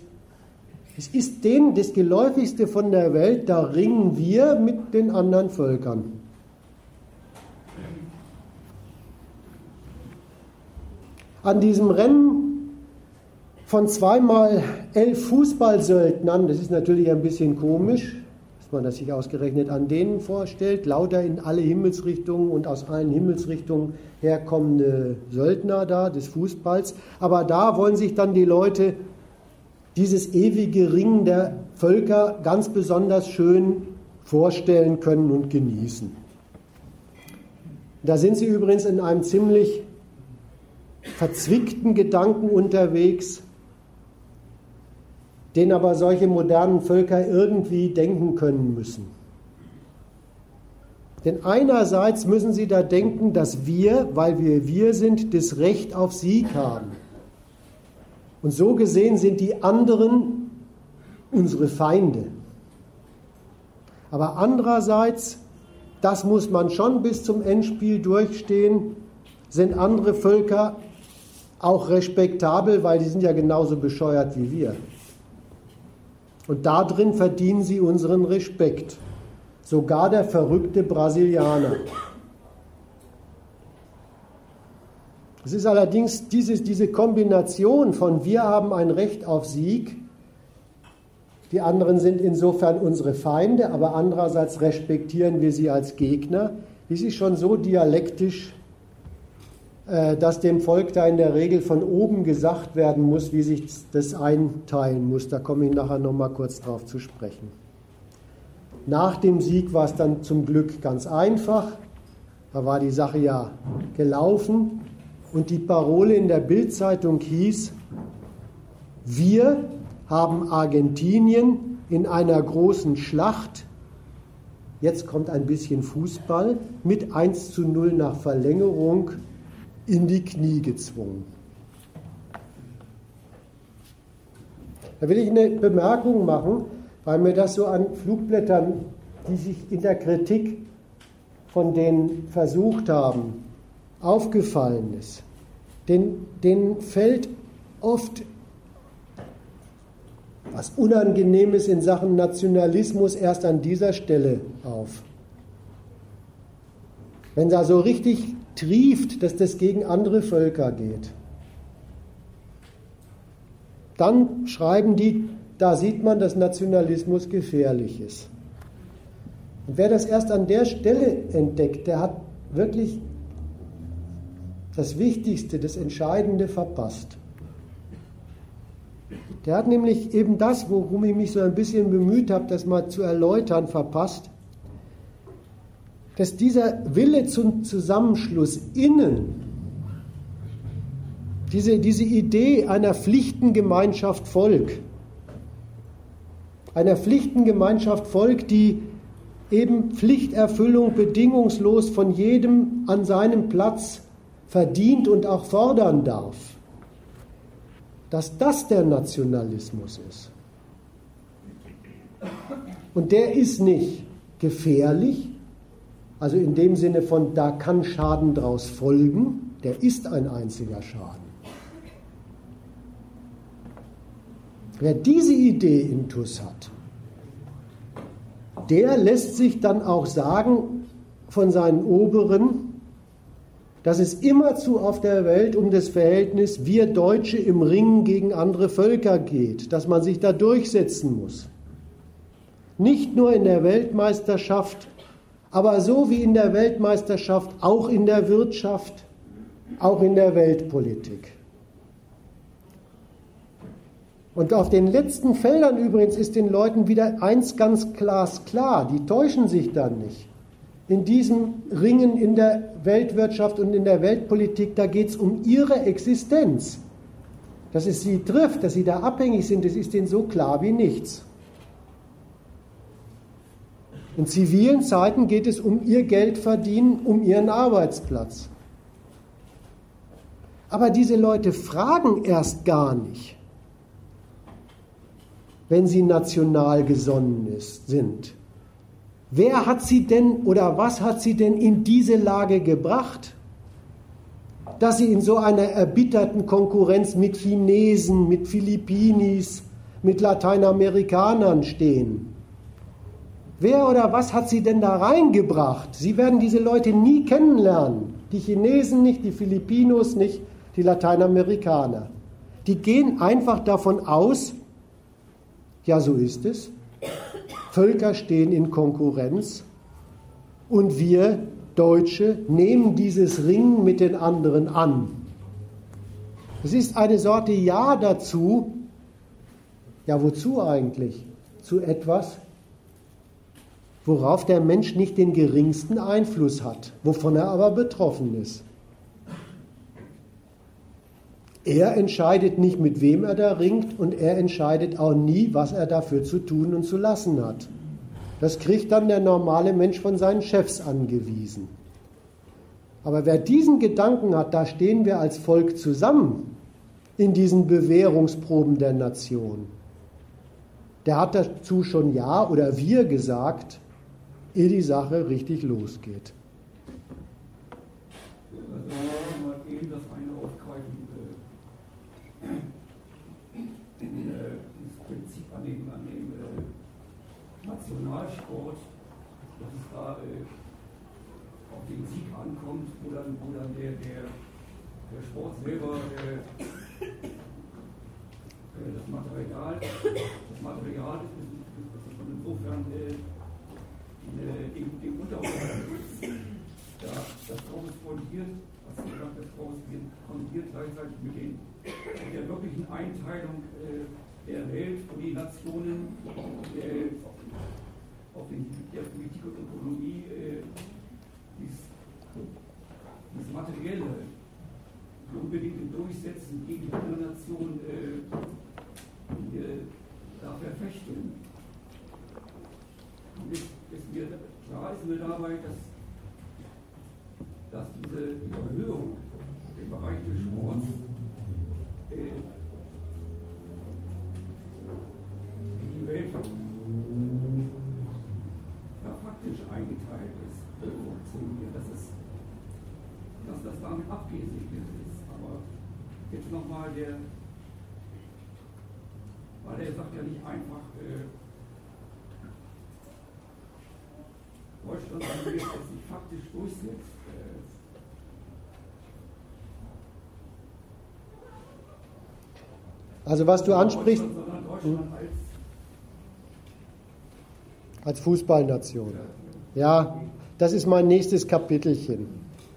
es ist denen das Geläufigste von der Welt, da ringen wir mit den anderen Völkern. An diesem Rennen von zweimal elf Fußballsöldnern, das ist natürlich ein bisschen komisch, man das sich ausgerechnet an denen vorstellt, lauter in alle Himmelsrichtungen und aus allen Himmelsrichtungen herkommende Söldner da des Fußballs. Aber da wollen sich dann die Leute dieses ewige Ringen der Völker ganz besonders schön vorstellen können und genießen. Da sind sie übrigens in einem ziemlich verzwickten Gedanken unterwegs, den aber solche modernen Völker irgendwie denken können müssen. Denn einerseits müssen sie da denken, dass wir, weil wir wir sind, das Recht auf Sieg haben. Und so gesehen sind die anderen unsere Feinde. Aber andererseits, das muss man schon bis zum Endspiel durchstehen, sind andere Völker auch respektabel, weil die sind ja genauso bescheuert wie wir. Und darin verdienen sie unseren Respekt. Sogar der verrückte Brasilianer. Es ist allerdings dieses, diese Kombination von wir haben ein Recht auf Sieg, die anderen sind insofern unsere Feinde, aber andererseits respektieren wir sie als Gegner, die ist schon so dialektisch, dass dem Volk da in der Regel von oben gesagt werden muss, wie sich das einteilen muss. Da komme ich nachher nochmal kurz drauf zu sprechen. Nach dem Sieg war es dann zum Glück ganz einfach. Da war die Sache ja gelaufen. Und die Parole in der Bildzeitung hieß, wir haben Argentinien in einer großen Schlacht, jetzt kommt ein bisschen Fußball, mit 1 zu 0 nach Verlängerung in die Knie gezwungen. Da will ich eine Bemerkung machen, weil mir das so an Flugblättern, die sich in der Kritik von denen versucht haben, aufgefallen ist. Den, denen fällt oft was Unangenehmes in Sachen Nationalismus erst an dieser Stelle auf. Wenn da so richtig trieft, dass das gegen andere Völker geht, dann schreiben die, da sieht man, dass Nationalismus gefährlich ist. Und wer das erst an der Stelle entdeckt, der hat wirklich das Wichtigste, das Entscheidende verpasst. Der hat nämlich eben das, worum ich mich so ein bisschen bemüht habe, das mal zu erläutern, verpasst, dass dieser Wille zum Zusammenschluss innen diese, diese Idee einer Pflichtengemeinschaft Volk, einer Pflichtengemeinschaft Volk, die eben Pflichterfüllung bedingungslos von jedem an seinem Platz verdient und auch fordern darf, dass das der Nationalismus ist. Und der ist nicht gefährlich, also in dem Sinne von, da kann Schaden draus folgen, der ist ein einziger Schaden. Wer diese Idee intus hat, der lässt sich dann auch sagen von seinen Oberen, dass es immerzu auf der Welt um das Verhältnis wir Deutsche im Ringen gegen andere Völker geht, dass man sich da durchsetzen muss. Nicht nur in der Weltmeisterschaft, aber so wie in der Weltmeisterschaft auch in der Wirtschaft, auch in der Weltpolitik. Und auf den letzten Feldern übrigens ist den Leuten wieder eins ganz glasklar, die täuschen sich dann nicht. In diesem Ringen in der Weltwirtschaft und in der Weltpolitik, da geht es um ihre Existenz. Dass es sie trifft, dass sie da abhängig sind, das ist ihnen so klar wie nichts. In zivilen Zeiten geht es um ihr Geld verdienen, um ihren Arbeitsplatz. Aber diese Leute fragen erst gar nicht wenn sie national gesonnen ist, sind. Wer hat sie denn oder was hat sie denn in diese Lage gebracht, dass sie in so einer erbitterten Konkurrenz mit Chinesen, mit Philippinis, mit Lateinamerikanern stehen? Wer oder was hat sie denn da reingebracht? Sie werden diese Leute nie kennenlernen. Die Chinesen nicht, die Filipinos nicht, die Lateinamerikaner. Die gehen einfach davon aus, ja, so ist es. Völker stehen in Konkurrenz und wir Deutsche nehmen dieses Ringen mit den anderen an. Es ist eine Sorte Ja dazu. Ja, wozu eigentlich? Zu etwas, worauf der Mensch nicht den geringsten Einfluss hat, wovon er aber betroffen ist. er entscheidet nicht, mit wem er da ringt und er entscheidet auch nie, was er dafür zu tun und zu lassen hat. Das kriegt dann der normale Mensch von seinen Chefs angewiesen. Aber wer diesen Gedanken hat, da stehen wir als Volk zusammen in diesen Bewährungsproben der Nation, der hat dazu schon Ja oder wir gesagt, ehe die Sache richtig losgeht. Nationalsport, dass es da äh, auf den Sieg ankommt, wo dann, wo dann der, der, der Sport selber äh, das Material, das Material ist, ist, ist insofern äh, dem, dem Unterordnen da, das korrespondiert, was du gesagt hast, korrespondiert gleichzeitig mit, den, mit der wirklichen Einteilung äh, der Welt und die Nationen äh, auf den Gebiet der Politik und Ökonomie, äh, dies, dies Materielle unbedingt durchsetzen gegen die andere Nation äh, äh, da verfechten. Und ist, ist mir, klar ist mir dabei, dass, dass diese Überhöhung im Bereich des Sports äh, in die Welt ja, faktisch eingeteilt ist, funktioniert, dass, es, dass das damit abgesegnet ist. Aber jetzt nochmal der weil er sagt ja nicht einfach, äh, Deutschland wenn es sich faktisch durchsetzt. Äh, also was du ansprichst, hm? als Fußballnation. Ja, das ist mein nächstes Kapitelchen,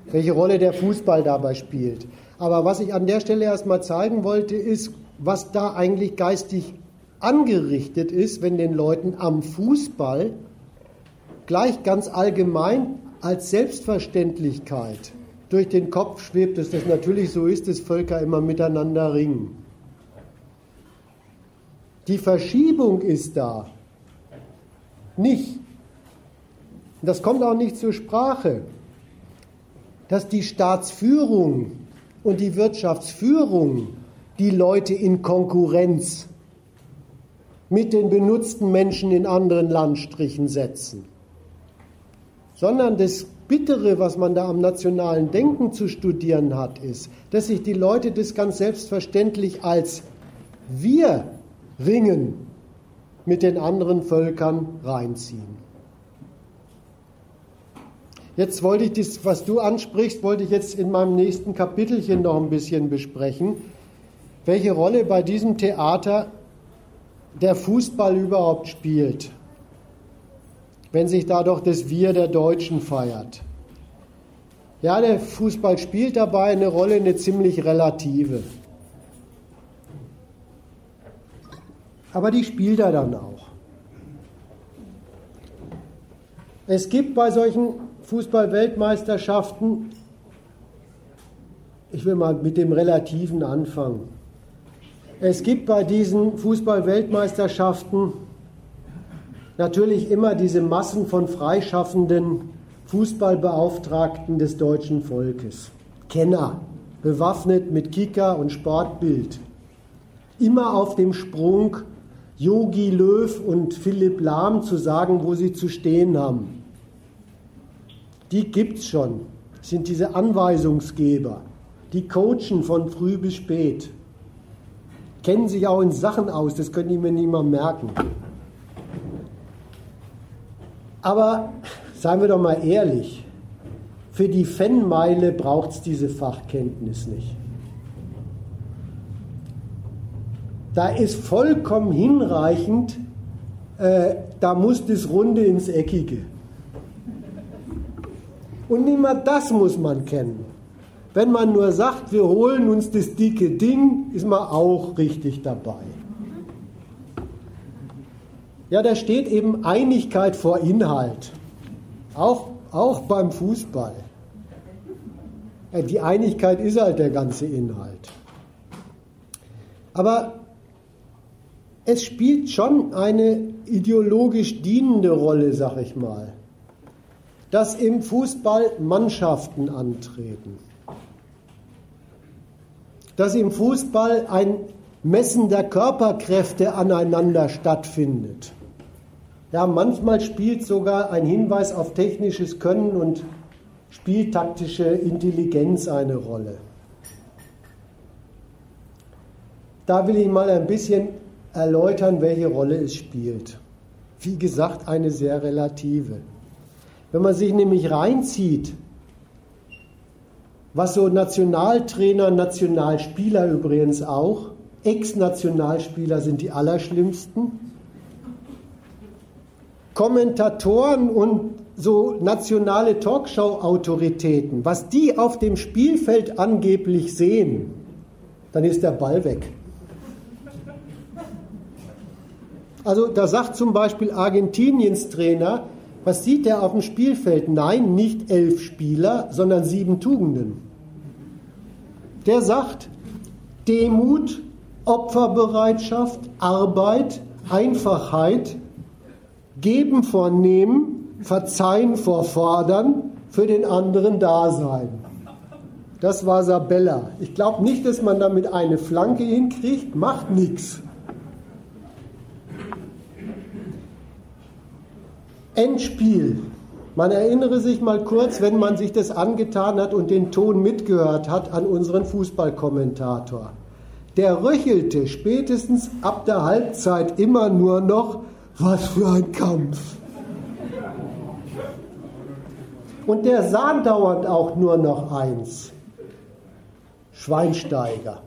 welche Rolle der Fußball dabei spielt. Aber was ich an der Stelle erstmal zeigen wollte, ist, was da eigentlich geistig angerichtet ist, wenn den Leuten am Fußball gleich ganz allgemein als Selbstverständlichkeit durch den Kopf schwebt, dass das natürlich so ist, dass Völker immer miteinander ringen. Die Verschiebung ist da. Nicht. Das kommt auch nicht zur Sprache, dass die Staatsführung und die Wirtschaftsführung die Leute in Konkurrenz mit den benutzten Menschen in anderen Landstrichen setzen, sondern das Bittere, was man da am nationalen Denken zu studieren hat, ist, dass sich die Leute das ganz selbstverständlich als wir ringen mit den anderen Völkern reinziehen. Jetzt wollte ich das, was du ansprichst, wollte ich jetzt in meinem nächsten Kapitelchen noch ein bisschen besprechen, welche Rolle bei diesem Theater der Fußball überhaupt spielt, wenn sich da doch das Wir der Deutschen feiert. Ja, der Fußball spielt dabei eine Rolle, eine ziemlich relative. Aber die spielt er dann auch. Es gibt bei solchen Fußball-Weltmeisterschaften, ich will mal mit dem Relativen anfangen. Es gibt bei diesen Fußball-Weltmeisterschaften natürlich immer diese Massen von freischaffenden Fußballbeauftragten des deutschen Volkes. Kenner, bewaffnet mit Kicker und Sportbild. Immer auf dem Sprung, Yogi Löw und Philipp Lahm zu sagen, wo sie zu stehen haben. Die gibt's schon, sind diese Anweisungsgeber, die coachen von früh bis spät kennen sich auch in Sachen aus, das können die mir nicht mal merken. Aber seien wir doch mal ehrlich, für die Fanmeile braucht es diese Fachkenntnis nicht. Da ist vollkommen hinreichend, äh, da muss das Runde ins Eckige. Und nicht mal das muss man kennen. Wenn man nur sagt, wir holen uns das dicke Ding, ist man auch richtig dabei. Ja, da steht eben Einigkeit vor Inhalt. Auch, auch beim Fußball. Die Einigkeit ist halt der ganze Inhalt. Aber es spielt schon eine ideologisch dienende Rolle, sag ich mal, dass im Fußball Mannschaften antreten, dass im Fußball ein Messen der Körperkräfte aneinander stattfindet. Ja, manchmal spielt sogar ein Hinweis auf technisches Können und spieltaktische Intelligenz eine Rolle. Da will ich mal ein bisschen erläutern, welche Rolle es spielt. Wie gesagt, eine sehr relative. Wenn man sich nämlich reinzieht, was so Nationaltrainer, Nationalspieler übrigens auch, Ex-Nationalspieler sind die allerschlimmsten, Kommentatoren und so nationale Talkshow-Autoritäten, was die auf dem Spielfeld angeblich sehen, dann ist der Ball weg. Also da sagt zum Beispiel Argentiniens Trainer, was sieht er auf dem Spielfeld? Nein, nicht elf Spieler, sondern sieben Tugenden. Der sagt Demut, Opferbereitschaft, Arbeit, Einfachheit, Geben vor Nehmen, Verzeihen vor Fordern, für den anderen da sein. Das war Sabella. Ich glaube nicht, dass man damit eine Flanke hinkriegt, macht nichts. Endspiel. Man erinnere sich mal kurz, wenn man sich das angetan hat und den Ton mitgehört hat, an unseren Fußballkommentator. Der röchelte spätestens ab der Halbzeit immer nur noch, was für ein Kampf. Und der sah dauernd auch nur noch eins. Schweinsteiger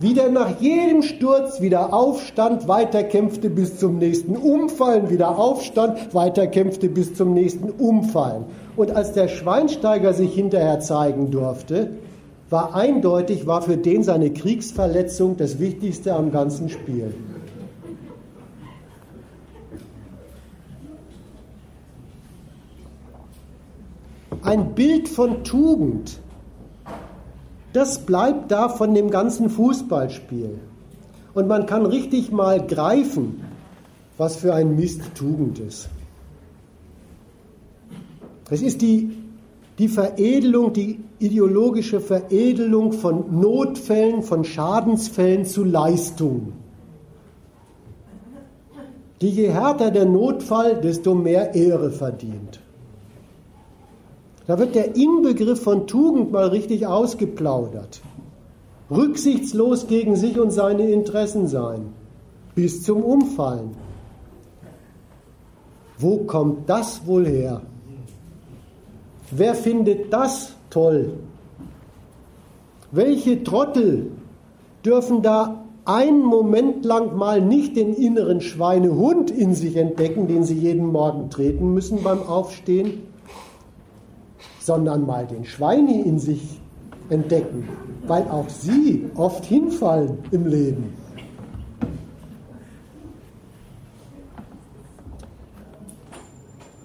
wie der nach jedem Sturz wieder aufstand, weiterkämpfte bis zum nächsten Umfallen, wieder aufstand, weiterkämpfte bis zum nächsten Umfallen. Und als der Schweinsteiger sich hinterher zeigen durfte, war eindeutig, war für den seine Kriegsverletzung das Wichtigste am ganzen Spiel. Ein Bild von Tugend das bleibt da von dem ganzen Fußballspiel. Und man kann richtig mal greifen, was für ein Mist Tugend ist. Es ist die, die Veredelung, die ideologische Veredelung von Notfällen, von Schadensfällen zu Leistungen. Die je härter der Notfall, desto mehr Ehre verdient. Da wird der Inbegriff von Tugend mal richtig ausgeplaudert. Rücksichtslos gegen sich und seine Interessen sein. Bis zum Umfallen. Wo kommt das wohl her? Wer findet das toll? Welche Trottel dürfen da einen Moment lang mal nicht den inneren Schweinehund in sich entdecken, den sie jeden Morgen treten müssen beim Aufstehen? Sondern mal den Schweini in sich entdecken, weil auch sie oft hinfallen im Leben.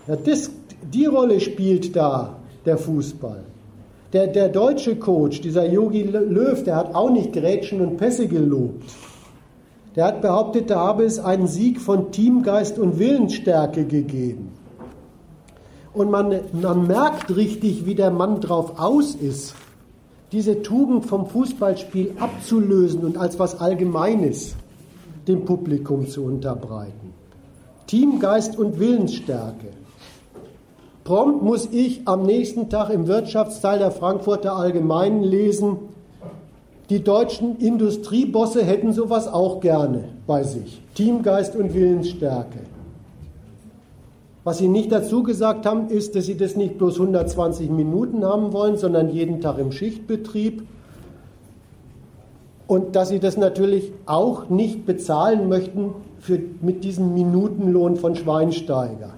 Ja, das, die Rolle spielt da der Fußball. Der, der deutsche Coach, dieser Yogi Löw, der hat auch nicht Grätschen und Pässe gelobt. Der hat behauptet, da habe es einen Sieg von Teamgeist und Willensstärke gegeben und man, man merkt richtig, wie der Mann drauf aus ist, diese Tugend vom Fußballspiel abzulösen und als was Allgemeines dem Publikum zu unterbreiten. Teamgeist und Willensstärke. Prompt muss ich am nächsten Tag im Wirtschaftsteil der Frankfurter Allgemeinen lesen, die deutschen Industriebosse hätten sowas auch gerne bei sich. Teamgeist und Willensstärke. Was sie nicht dazu gesagt haben, ist, dass sie das nicht bloß 120 Minuten haben wollen, sondern jeden Tag im Schichtbetrieb. Und dass sie das natürlich auch nicht bezahlen möchten für, mit diesem Minutenlohn von Schweinsteiger.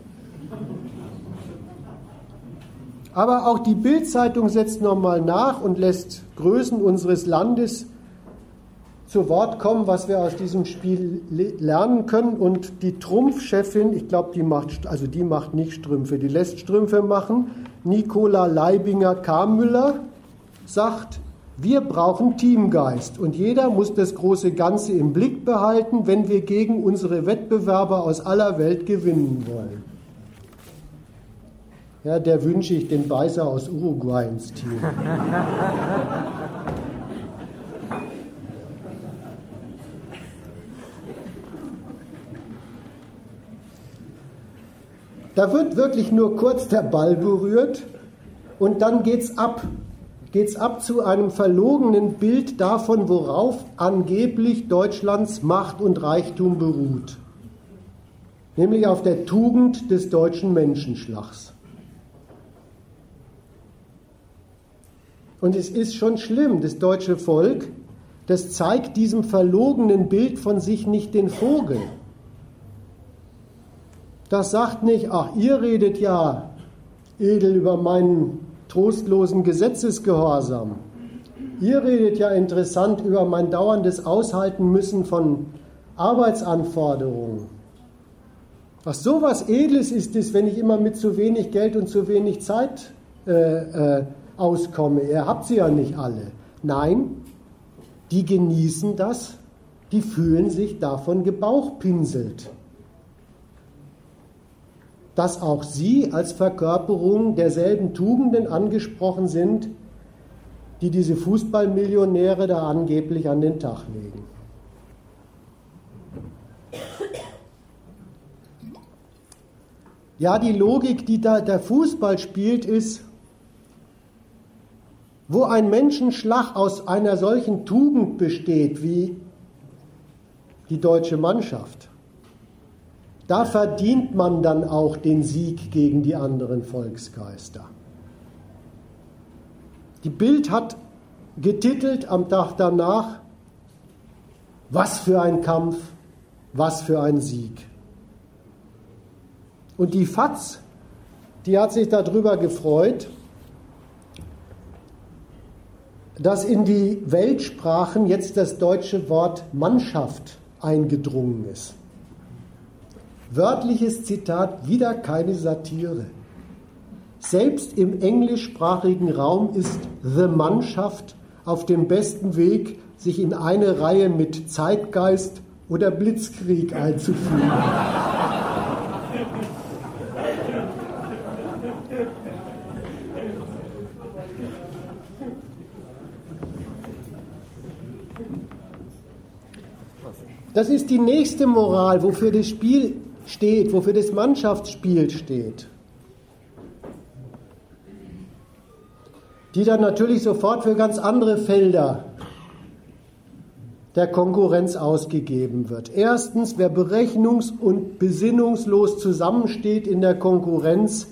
Aber auch die Bildzeitung setzt nochmal nach und lässt Größen unseres Landes zu Wort kommen, was wir aus diesem Spiel lernen können. Und die Trumpfchefin, ich glaube, die macht, also die macht nicht Strümpfe, die lässt Strümpfe machen. Nicola Leibinger-Kamüller sagt, Wir brauchen Teamgeist und jeder muss das große Ganze im Blick behalten, wenn wir gegen unsere Wettbewerber aus aller Welt gewinnen wollen. Ja, der wünsche ich den Beißer aus Uruguay ins Team. Da wird wirklich nur kurz der Ball berührt und dann geht's ab. Geht's ab zu einem verlogenen Bild davon, worauf angeblich Deutschlands Macht und Reichtum beruht. Nämlich auf der Tugend des deutschen Menschenschlags. Und es ist schon schlimm, das deutsche Volk, das zeigt diesem verlogenen Bild von sich nicht den Vogel. Das sagt nicht, ach, ihr redet ja edel über meinen trostlosen Gesetzesgehorsam. Ihr redet ja interessant über mein dauerndes Aushalten müssen von Arbeitsanforderungen. Was sowas Edles ist es, wenn ich immer mit zu wenig Geld und zu wenig Zeit äh, äh, auskomme. Ihr habt sie ja nicht alle. Nein, die genießen das, die fühlen sich davon gebauchpinselt dass auch sie als Verkörperung derselben Tugenden angesprochen sind, die diese Fußballmillionäre da angeblich an den Tag legen. Ja, die Logik, die da der Fußball spielt, ist, wo ein Menschenschlag aus einer solchen Tugend besteht wie die deutsche Mannschaft, da verdient man dann auch den Sieg gegen die anderen Volksgeister. Die Bild hat getitelt am Tag danach, was für ein Kampf, was für ein Sieg. Und die FAZ, die hat sich darüber gefreut, dass in die Weltsprachen jetzt das deutsche Wort Mannschaft eingedrungen ist. Wörtliches Zitat, wieder keine Satire. Selbst im englischsprachigen Raum ist The Mannschaft auf dem besten Weg, sich in eine Reihe mit Zeitgeist oder Blitzkrieg einzufügen. Das ist die nächste Moral, wofür das Spiel steht, wofür das Mannschaftsspiel steht, die dann natürlich sofort für ganz andere Felder der Konkurrenz ausgegeben wird. Erstens, wer berechnungs- und besinnungslos zusammensteht in der Konkurrenz,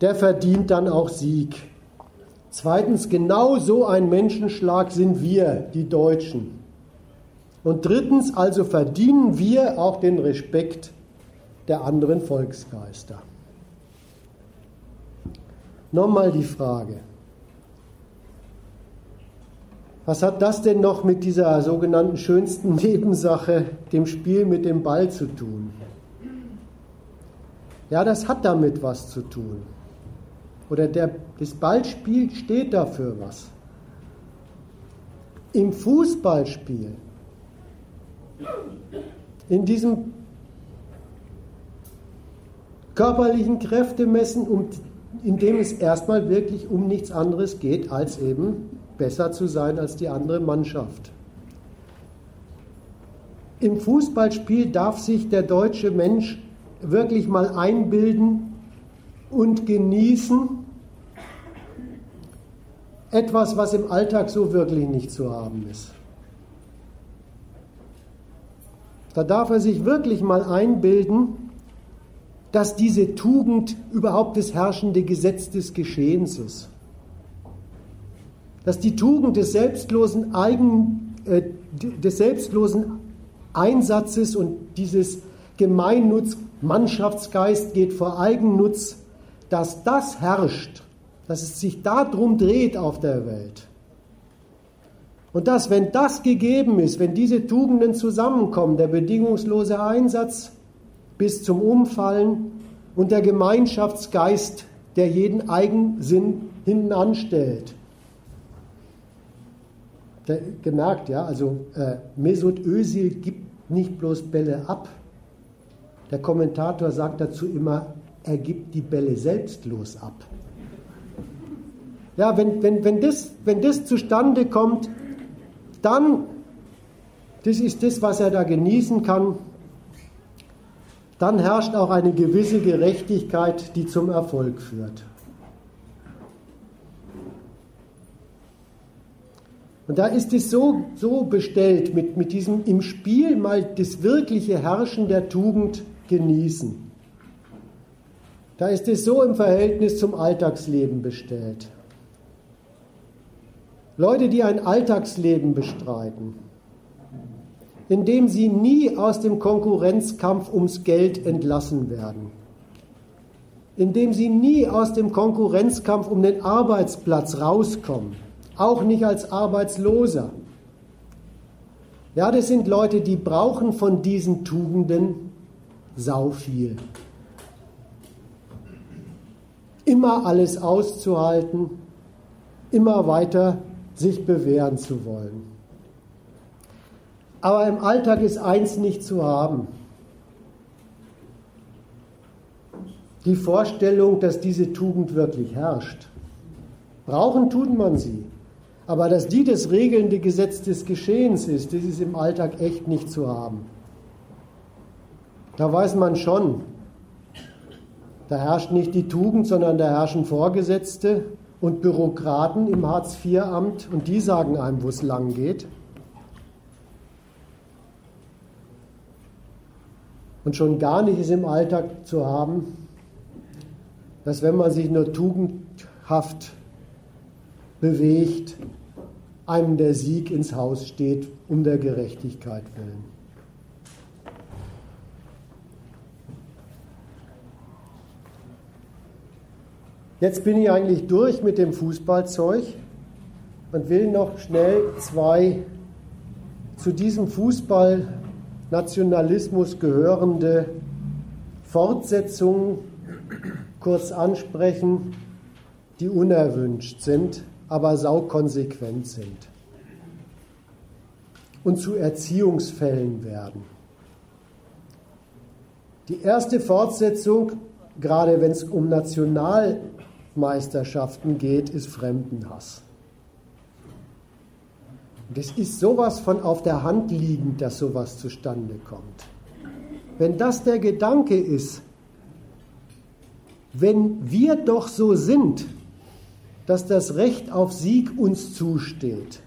der verdient dann auch Sieg. Zweitens, genau so ein Menschenschlag sind wir, die Deutschen. Und drittens, also verdienen wir auch den Respekt der anderen Volksgeister. Nochmal die Frage. Was hat das denn noch mit dieser sogenannten schönsten Nebensache, dem Spiel mit dem Ball zu tun? Ja, das hat damit was zu tun. Oder der, das Ballspiel steht dafür was. Im Fußballspiel in diesem körperlichen Kräftemessen, um, in dem es erstmal wirklich um nichts anderes geht, als eben besser zu sein als die andere Mannschaft. Im Fußballspiel darf sich der deutsche Mensch wirklich mal einbilden und genießen, etwas, was im Alltag so wirklich nicht zu haben ist. Da darf er sich wirklich mal einbilden, dass diese Tugend überhaupt das herrschende Gesetz des Geschehens ist. Dass die Tugend des selbstlosen, Eigen, äh, des selbstlosen Einsatzes und dieses Gemeinnutz, Mannschaftsgeist geht vor Eigennutz, dass das herrscht, dass es sich darum dreht auf der Welt. Und dass, wenn das gegeben ist, wenn diese Tugenden zusammenkommen, der bedingungslose Einsatz bis zum Umfallen und der Gemeinschaftsgeist, der jeden Eigensinn hinten anstellt, gemerkt, ja, also äh, Mesut Özil gibt nicht bloß Bälle ab. Der Kommentator sagt dazu immer, er gibt die Bälle selbstlos ab. Ja, wenn, wenn, wenn, das, wenn das zustande kommt, dann, das ist das, was er da genießen kann, dann herrscht auch eine gewisse Gerechtigkeit, die zum Erfolg führt. Und da ist es so, so bestellt mit, mit diesem im Spiel mal das wirkliche Herrschen der Tugend genießen. Da ist es so im Verhältnis zum Alltagsleben bestellt. Leute, die ein Alltagsleben bestreiten, indem sie nie aus dem Konkurrenzkampf ums Geld entlassen werden, indem sie nie aus dem Konkurrenzkampf um den Arbeitsplatz rauskommen, auch nicht als Arbeitsloser. Ja, das sind Leute, die brauchen von diesen Tugenden sau viel. Immer alles auszuhalten, immer weiter sich bewähren zu wollen. Aber im Alltag ist eins nicht zu haben. Die Vorstellung, dass diese Tugend wirklich herrscht. Brauchen tut man sie. Aber dass die das regelnde Gesetz des Geschehens ist, das ist im Alltag echt nicht zu haben. Da weiß man schon, da herrscht nicht die Tugend, sondern da herrschen Vorgesetzte und Bürokraten im Hartz-IV-Amt und die sagen einem, wo es lang geht. Und schon gar nicht ist im Alltag zu haben, dass wenn man sich nur tugendhaft bewegt, einem der Sieg ins Haus steht, um der Gerechtigkeit willen. Jetzt bin ich eigentlich durch mit dem Fußballzeug und will noch schnell zwei zu diesem Fußballnationalismus gehörende Fortsetzungen kurz ansprechen, die unerwünscht sind, aber saukonsequent sind und zu Erziehungsfällen werden. Die erste Fortsetzung, gerade wenn es um National Meisterschaften geht, ist Fremdenhass. das ist sowas von auf der Hand liegend, dass sowas zustande kommt. Wenn das der Gedanke ist, wenn wir doch so sind, dass das Recht auf Sieg uns zusteht,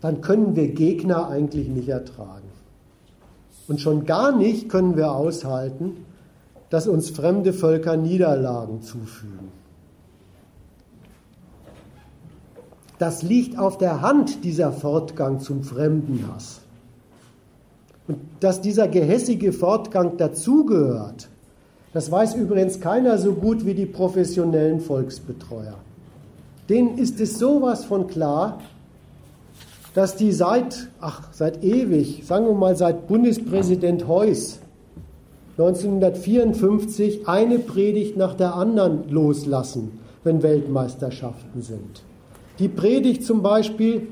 dann können wir Gegner eigentlich nicht ertragen. Und schon gar nicht können wir aushalten, dass uns fremde Völker Niederlagen zufügen. Das liegt auf der Hand, dieser Fortgang zum Fremdenhass. Und dass dieser gehässige Fortgang dazugehört, das weiß übrigens keiner so gut wie die professionellen Volksbetreuer. Denen ist es sowas von klar, dass die seit, ach, seit ewig, sagen wir mal seit Bundespräsident Heuss, 1954 eine Predigt nach der anderen loslassen, wenn Weltmeisterschaften sind. Die Predigt zum Beispiel,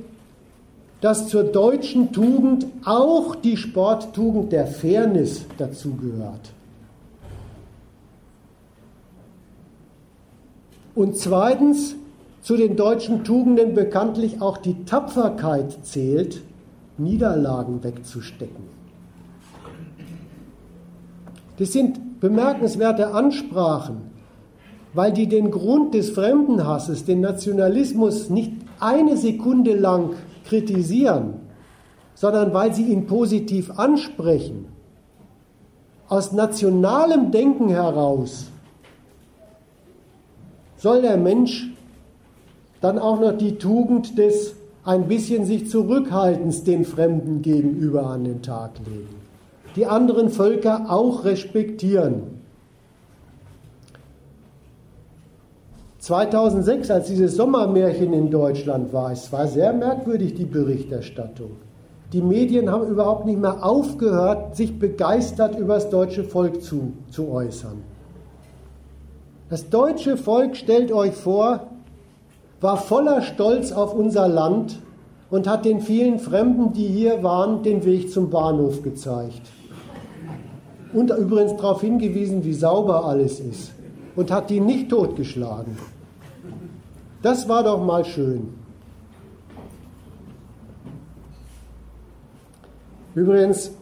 dass zur deutschen Tugend auch die Sporttugend der Fairness dazugehört. Und zweitens, zu den deutschen Tugenden bekanntlich auch die Tapferkeit zählt, Niederlagen wegzustecken. Das sind bemerkenswerte Ansprachen, weil die den Grund des Fremdenhasses, den Nationalismus nicht eine Sekunde lang kritisieren, sondern weil sie ihn positiv ansprechen. Aus nationalem Denken heraus soll der Mensch dann auch noch die Tugend des ein bisschen sich Zurückhaltens den Fremden gegenüber an den Tag legen die anderen Völker auch respektieren. 2006, als dieses Sommermärchen in Deutschland war, es war sehr merkwürdig, die Berichterstattung. Die Medien haben überhaupt nicht mehr aufgehört, sich begeistert über das deutsche Volk zu, zu äußern. Das deutsche Volk, stellt euch vor, war voller Stolz auf unser Land und hat den vielen Fremden, die hier waren, den Weg zum Bahnhof gezeigt. Und übrigens darauf hingewiesen, wie sauber alles ist. Und hat die nicht totgeschlagen. Das war doch mal schön. Übrigens,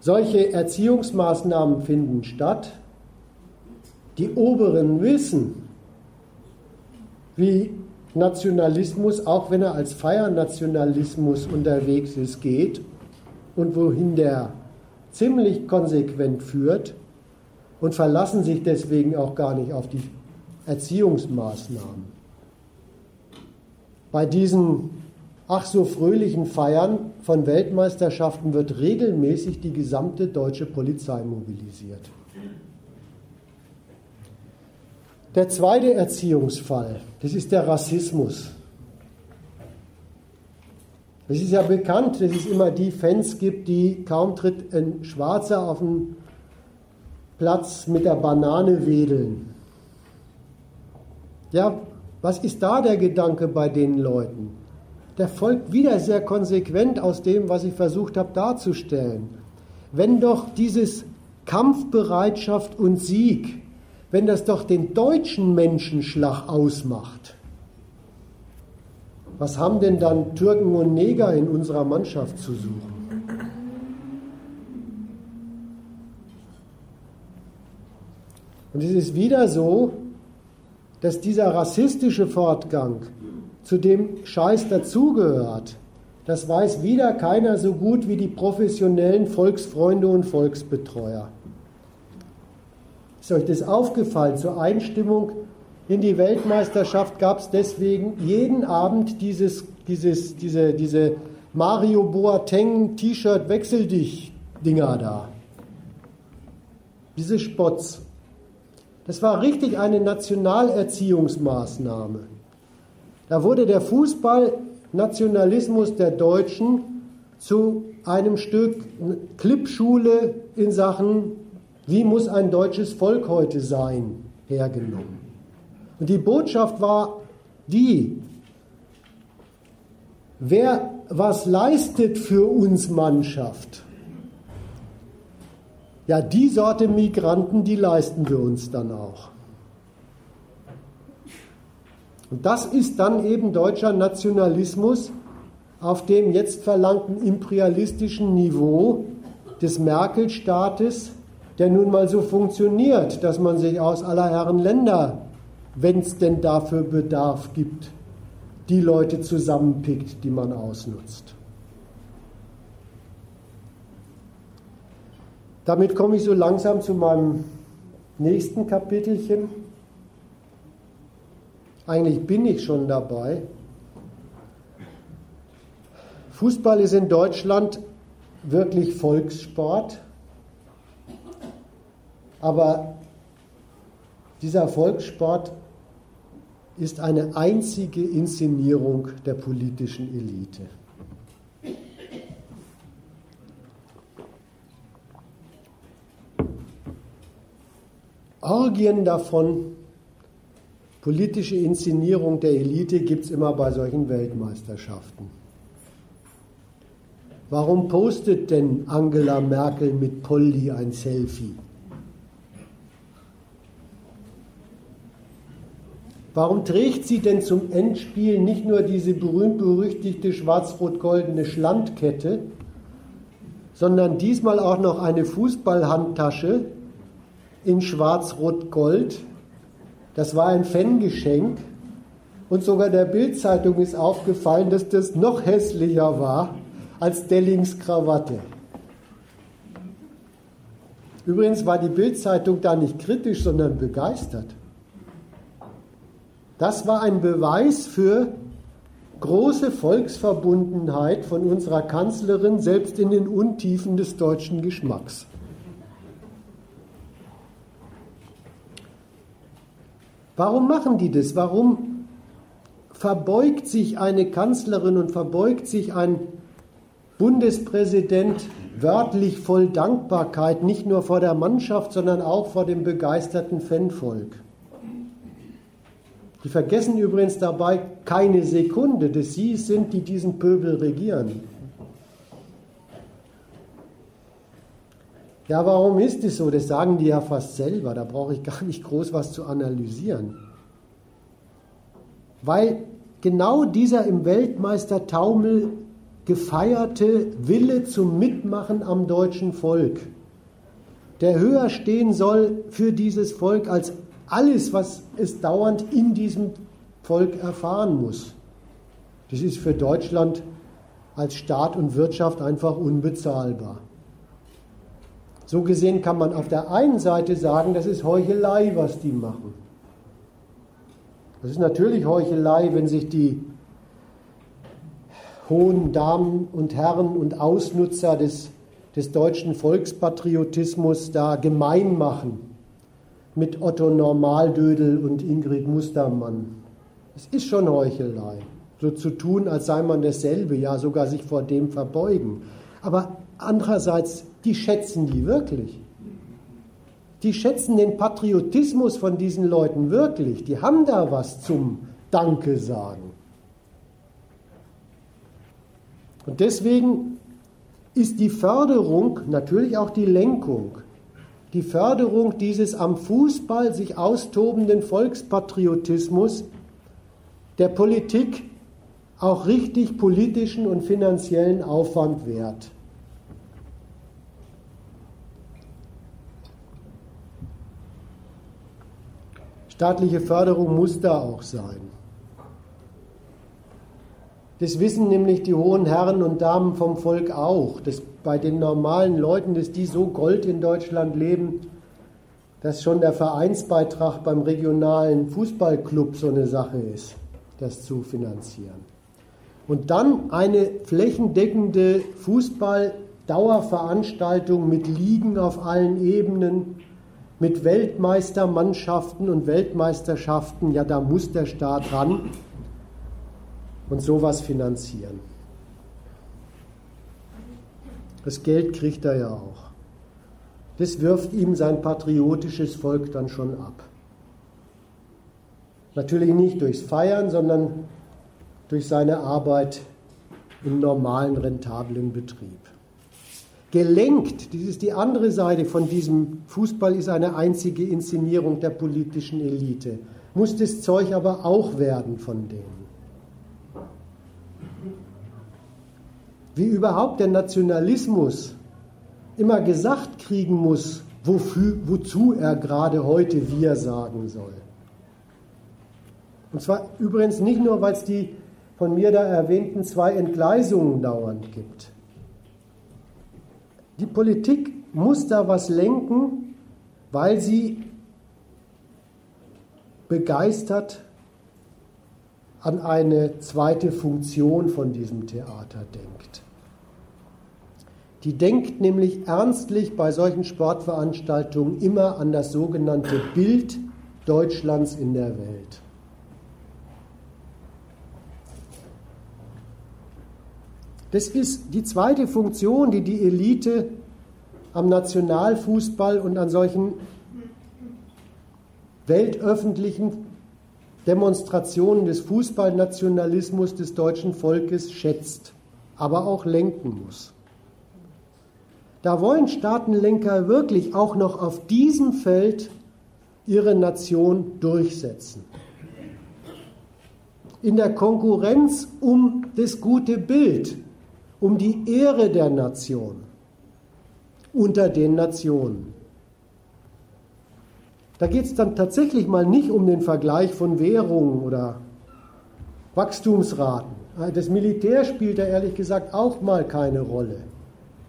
solche Erziehungsmaßnahmen finden statt. Die Oberen wissen, wie Nationalismus, auch wenn er als Feiernationalismus unterwegs ist, geht und wohin der ziemlich konsequent führt und verlassen sich deswegen auch gar nicht auf die Erziehungsmaßnahmen. Bei diesen ach so fröhlichen Feiern von Weltmeisterschaften wird regelmäßig die gesamte deutsche Polizei mobilisiert. Der zweite Erziehungsfall, das ist der Rassismus. Es ist ja bekannt, dass es immer die Fans gibt, die kaum tritt ein Schwarzer auf den Platz mit der Banane wedeln. Ja, was ist da der Gedanke bei den Leuten? Der folgt wieder sehr konsequent aus dem, was ich versucht habe darzustellen. Wenn doch dieses Kampfbereitschaft und Sieg, wenn das doch den deutschen Menschenschlag ausmacht, was haben denn dann Türken und Neger in unserer Mannschaft zu suchen? Und es ist wieder so, dass dieser rassistische Fortgang zu dem Scheiß dazugehört. Das weiß wieder keiner so gut wie die professionellen Volksfreunde und Volksbetreuer. Ist euch das aufgefallen? Zur Einstimmung in die Weltmeisterschaft gab es deswegen jeden Abend dieses, dieses, diese, diese Mario Boateng T-Shirt Wechsel dich Dinger da. Diese Spots. Das war richtig eine Nationalerziehungsmaßnahme. Da wurde der Fußballnationalismus der Deutschen zu einem Stück Klippschule in Sachen, wie muss ein deutsches Volk heute sein, hergenommen. Und die Botschaft war die, wer was leistet für uns Mannschaft, ja, die Sorte Migranten, die leisten wir uns dann auch. Und das ist dann eben deutscher Nationalismus auf dem jetzt verlangten imperialistischen Niveau des Merkel-Staates, der nun mal so funktioniert, dass man sich aus aller Herren Länder wenn es denn dafür Bedarf gibt, die Leute zusammenpickt, die man ausnutzt. Damit komme ich so langsam zu meinem nächsten Kapitelchen. Eigentlich bin ich schon dabei. Fußball ist in Deutschland wirklich Volkssport, aber dieser Volkssport ist eine einzige Inszenierung der politischen Elite. Orgien davon, politische Inszenierung der Elite gibt es immer bei solchen Weltmeisterschaften. Warum postet denn Angela Merkel mit Polly ein Selfie? Warum trägt sie denn zum Endspiel nicht nur diese berühmt-berüchtigte schwarz-rot-goldene Schlandkette, sondern diesmal auch noch eine Fußballhandtasche in schwarz-rot-gold? Das war ein Fangeschenk. Und sogar der Bildzeitung ist aufgefallen, dass das noch hässlicher war als Dellings Krawatte. Übrigens war die Bildzeitung da nicht kritisch, sondern begeistert. Das war ein Beweis für große Volksverbundenheit von unserer Kanzlerin, selbst in den Untiefen des deutschen Geschmacks. Warum machen die das? Warum verbeugt sich eine Kanzlerin und verbeugt sich ein Bundespräsident wörtlich voll Dankbarkeit, nicht nur vor der Mannschaft, sondern auch vor dem begeisterten Fanvolk? Die vergessen übrigens dabei keine Sekunde, dass sie sind, die diesen Pöbel regieren. Ja, warum ist es so? Das sagen die ja fast selber. Da brauche ich gar nicht groß was zu analysieren. Weil genau dieser im Weltmeistertaumel gefeierte Wille zum Mitmachen am deutschen Volk, der höher stehen soll für dieses Volk als alles, was es dauernd in diesem Volk erfahren muss. Das ist für Deutschland als Staat und Wirtschaft einfach unbezahlbar. So gesehen kann man auf der einen Seite sagen, das ist Heuchelei, was die machen. Das ist natürlich Heuchelei, wenn sich die hohen Damen und Herren und Ausnutzer des, des deutschen Volkspatriotismus da gemein machen mit Otto Normaldödel und Ingrid Mustermann. Es ist schon Heuchelei, so zu tun, als sei man dasselbe, ja sogar sich vor dem verbeugen. Aber andererseits, die schätzen die wirklich. Die schätzen den Patriotismus von diesen Leuten wirklich. Die haben da was zum Danke sagen. Und deswegen ist die Förderung, natürlich auch die Lenkung, die Förderung dieses am Fußball sich austobenden Volkspatriotismus der Politik auch richtig politischen und finanziellen Aufwand wert. Staatliche Förderung muss da auch sein. Das wissen nämlich die hohen Herren und Damen vom Volk auch, dass bei den normalen Leuten, dass die so Gold in Deutschland leben, dass schon der Vereinsbeitrag beim regionalen Fußballclub so eine Sache ist, das zu finanzieren. Und dann eine flächendeckende Fußballdauerveranstaltung mit Ligen auf allen Ebenen, mit Weltmeistermannschaften und Weltmeisterschaften, ja, da muss der Staat ran und sowas finanzieren. Das Geld kriegt er ja auch. Das wirft ihm sein patriotisches Volk dann schon ab. Natürlich nicht durchs Feiern, sondern durch seine Arbeit im normalen, rentablen Betrieb. Gelenkt, das ist die andere Seite von diesem Fußball, ist eine einzige Inszenierung der politischen Elite. Muss das Zeug aber auch werden von denen. Wie überhaupt der Nationalismus immer gesagt kriegen muss, wofür, wozu er gerade heute wir sagen soll. Und zwar übrigens nicht nur, weil es die von mir da erwähnten zwei Entgleisungen dauernd gibt. Die Politik muss da was lenken, weil sie begeistert an eine zweite Funktion von diesem Theater denkt. Die denkt nämlich ernstlich bei solchen Sportveranstaltungen immer an das sogenannte Bild Deutschlands in der Welt. Das ist die zweite Funktion, die die Elite am Nationalfußball und an solchen weltöffentlichen Demonstrationen des Fußballnationalismus des deutschen Volkes schätzt, aber auch lenken muss. Da wollen Staatenlenker wirklich auch noch auf diesem Feld ihre Nation durchsetzen. In der Konkurrenz um das gute Bild, um die Ehre der Nation unter den Nationen. Da geht es dann tatsächlich mal nicht um den Vergleich von Währungen oder Wachstumsraten. Das Militär spielt da ehrlich gesagt auch mal keine Rolle.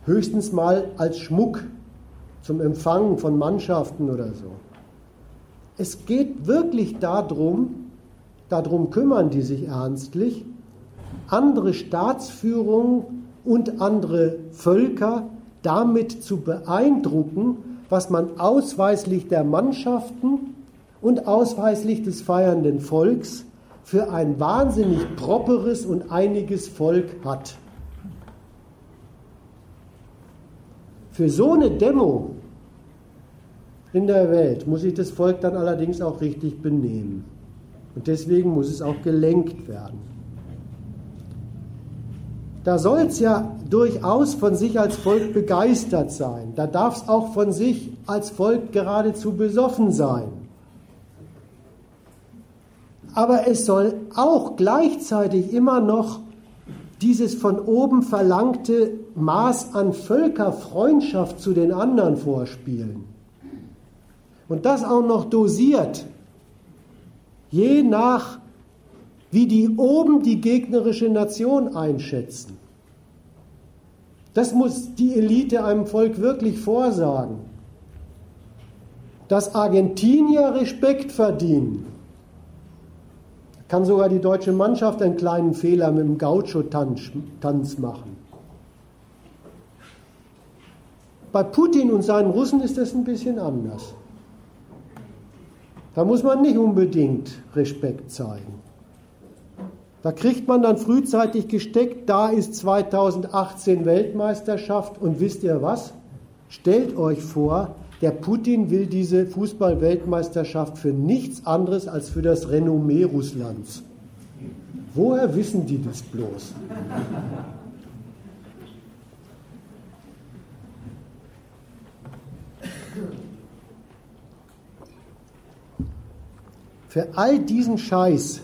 Höchstens mal als Schmuck zum Empfangen von Mannschaften oder so. Es geht wirklich darum, darum kümmern die sich ernstlich, andere Staatsführungen und andere Völker damit zu beeindrucken, was man ausweislich der Mannschaften und ausweislich des feiernden Volks für ein wahnsinnig properes und einiges Volk hat. Für so eine Demo in der Welt muss sich das Volk dann allerdings auch richtig benehmen. Und deswegen muss es auch gelenkt werden. Da soll es ja durchaus von sich als Volk begeistert sein. Da darf es auch von sich als Volk geradezu besoffen sein. Aber es soll auch gleichzeitig immer noch dieses von oben verlangte Maß an Völkerfreundschaft zu den anderen vorspielen. Und das auch noch dosiert, je nach, wie die oben die gegnerische Nation einschätzen. Das muss die Elite einem Volk wirklich vorsagen. Dass Argentinier Respekt verdienen, kann sogar die deutsche Mannschaft einen kleinen Fehler mit dem Gaucho-Tanz machen. Bei Putin und seinen Russen ist das ein bisschen anders. Da muss man nicht unbedingt Respekt zeigen. Da kriegt man dann frühzeitig gesteckt, da ist 2018 Weltmeisterschaft und wisst ihr was? Stellt euch vor, der Putin will diese Fußball-Weltmeisterschaft für nichts anderes als für das Renommee Russlands. Woher wissen die das bloß? Für all diesen Scheiß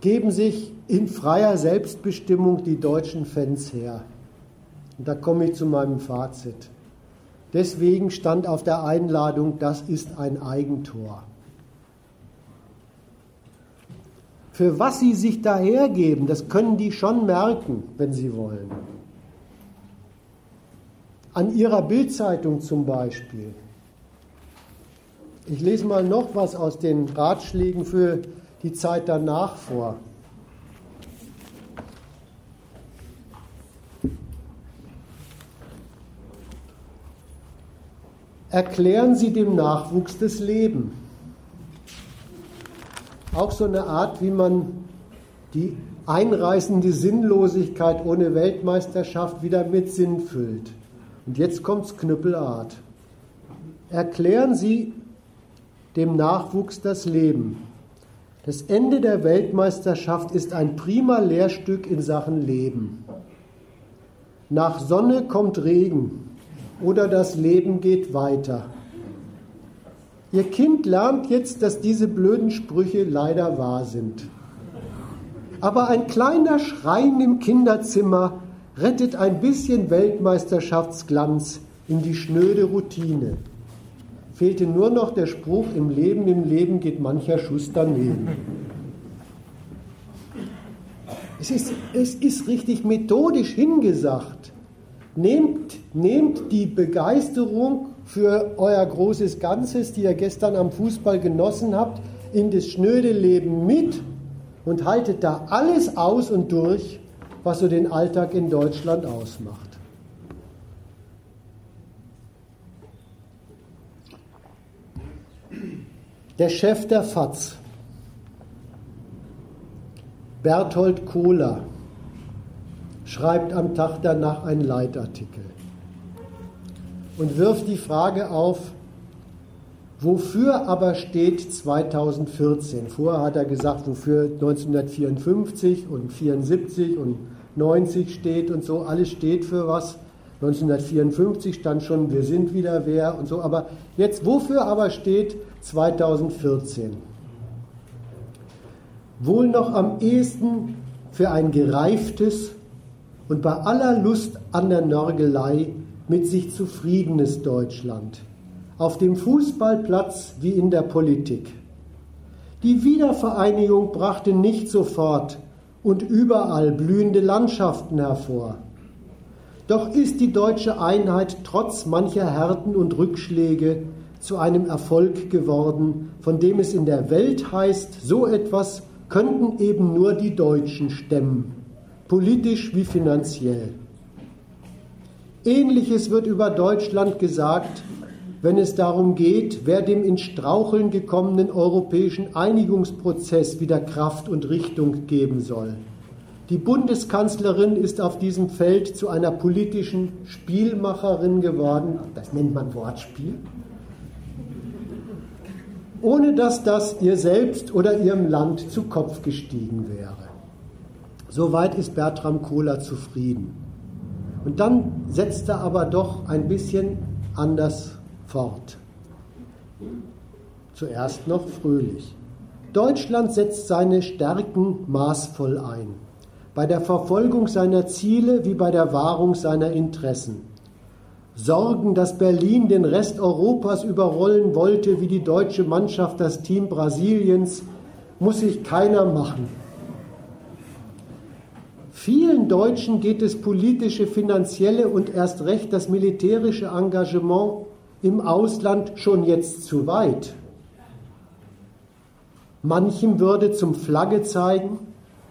geben sich in freier Selbstbestimmung die deutschen Fans her. Und da komme ich zu meinem Fazit. Deswegen stand auf der Einladung, das ist ein Eigentor. Für was sie sich da hergeben, das können die schon merken, wenn sie wollen. An ihrer Bildzeitung zum Beispiel. Ich lese mal noch was aus den Ratschlägen für die Zeit danach vor. erklären Sie dem Nachwuchs das Leben. Auch so eine Art, wie man die einreißende Sinnlosigkeit ohne Weltmeisterschaft wieder mit Sinn füllt. Und jetzt kommt's knüppelart. Erklären Sie dem Nachwuchs das Leben. Das Ende der Weltmeisterschaft ist ein prima Lehrstück in Sachen Leben. Nach Sonne kommt Regen oder das Leben geht weiter. Ihr Kind lernt jetzt, dass diese blöden Sprüche leider wahr sind. Aber ein kleiner Schrein im Kinderzimmer rettet ein bisschen Weltmeisterschaftsglanz in die schnöde Routine. Fehlte nur noch der Spruch, im Leben, im Leben geht mancher Schuss daneben. Es ist, es ist richtig methodisch hingesagt. Nehmt, nehmt die Begeisterung für euer großes Ganzes, die ihr gestern am Fußball genossen habt, in das schnöde Leben mit und haltet da alles aus und durch, was so den Alltag in Deutschland ausmacht. Der Chef der FAZ, Berthold Kohler, schreibt am Tag danach einen Leitartikel und wirft die Frage auf, wofür aber steht 2014? Vorher hat er gesagt, wofür 1954 und 74 und 90 steht und so, alles steht für was. 1954 stand schon, wir sind wieder wer und so, aber jetzt, wofür aber steht 2014? Wohl noch am ehesten für ein gereiftes, und bei aller Lust an der Nörgelei mit sich zufriedenes Deutschland. Auf dem Fußballplatz wie in der Politik. Die Wiedervereinigung brachte nicht sofort und überall blühende Landschaften hervor. Doch ist die deutsche Einheit trotz mancher Härten und Rückschläge zu einem Erfolg geworden, von dem es in der Welt heißt, so etwas könnten eben nur die Deutschen stemmen politisch wie finanziell. Ähnliches wird über Deutschland gesagt, wenn es darum geht, wer dem in Straucheln gekommenen europäischen Einigungsprozess wieder Kraft und Richtung geben soll. Die Bundeskanzlerin ist auf diesem Feld zu einer politischen Spielmacherin geworden. Das nennt man Wortspiel. Ohne dass das ihr selbst oder ihrem Land zu Kopf gestiegen wäre. Soweit ist Bertram Kohler zufrieden. Und dann setzt er aber doch ein bisschen anders fort. Zuerst noch fröhlich. Deutschland setzt seine Stärken maßvoll ein, bei der Verfolgung seiner Ziele wie bei der Wahrung seiner Interessen. Sorgen, dass Berlin den Rest Europas überrollen wollte, wie die deutsche Mannschaft das Team Brasiliens, muss sich keiner machen. Vielen Deutschen geht das politische, finanzielle und erst recht das militärische Engagement im Ausland schon jetzt zu weit. Manchem würde zum Flagge zeigen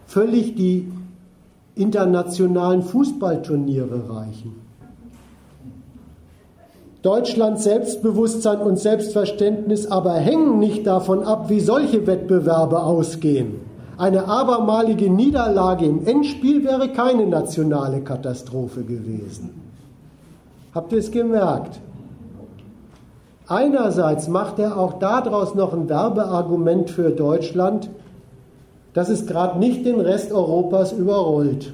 völlig die internationalen Fußballturniere reichen. Deutschlands Selbstbewusstsein und Selbstverständnis aber hängen nicht davon ab, wie solche Wettbewerbe ausgehen. Eine abermalige Niederlage im Endspiel wäre keine nationale Katastrophe gewesen. Habt ihr es gemerkt? Einerseits macht er auch daraus noch ein Werbeargument für Deutschland, dass es gerade nicht den Rest Europas überrollt.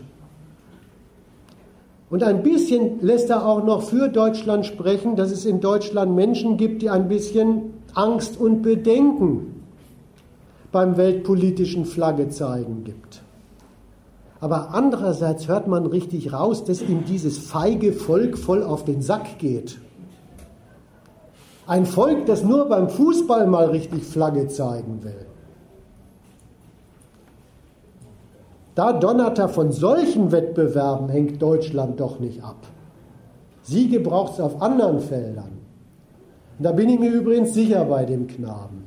Und ein bisschen lässt er auch noch für Deutschland sprechen, dass es in Deutschland Menschen gibt, die ein bisschen Angst und Bedenken beim weltpolitischen Flagge zeigen gibt. Aber andererseits hört man richtig raus, dass ihm dieses feige Volk voll auf den Sack geht. Ein Volk, das nur beim Fußball mal richtig Flagge zeigen will. Da Donnerter von solchen Wettbewerben hängt Deutschland doch nicht ab. Siege braucht es auf anderen Feldern. Und da bin ich mir übrigens sicher bei dem Knaben,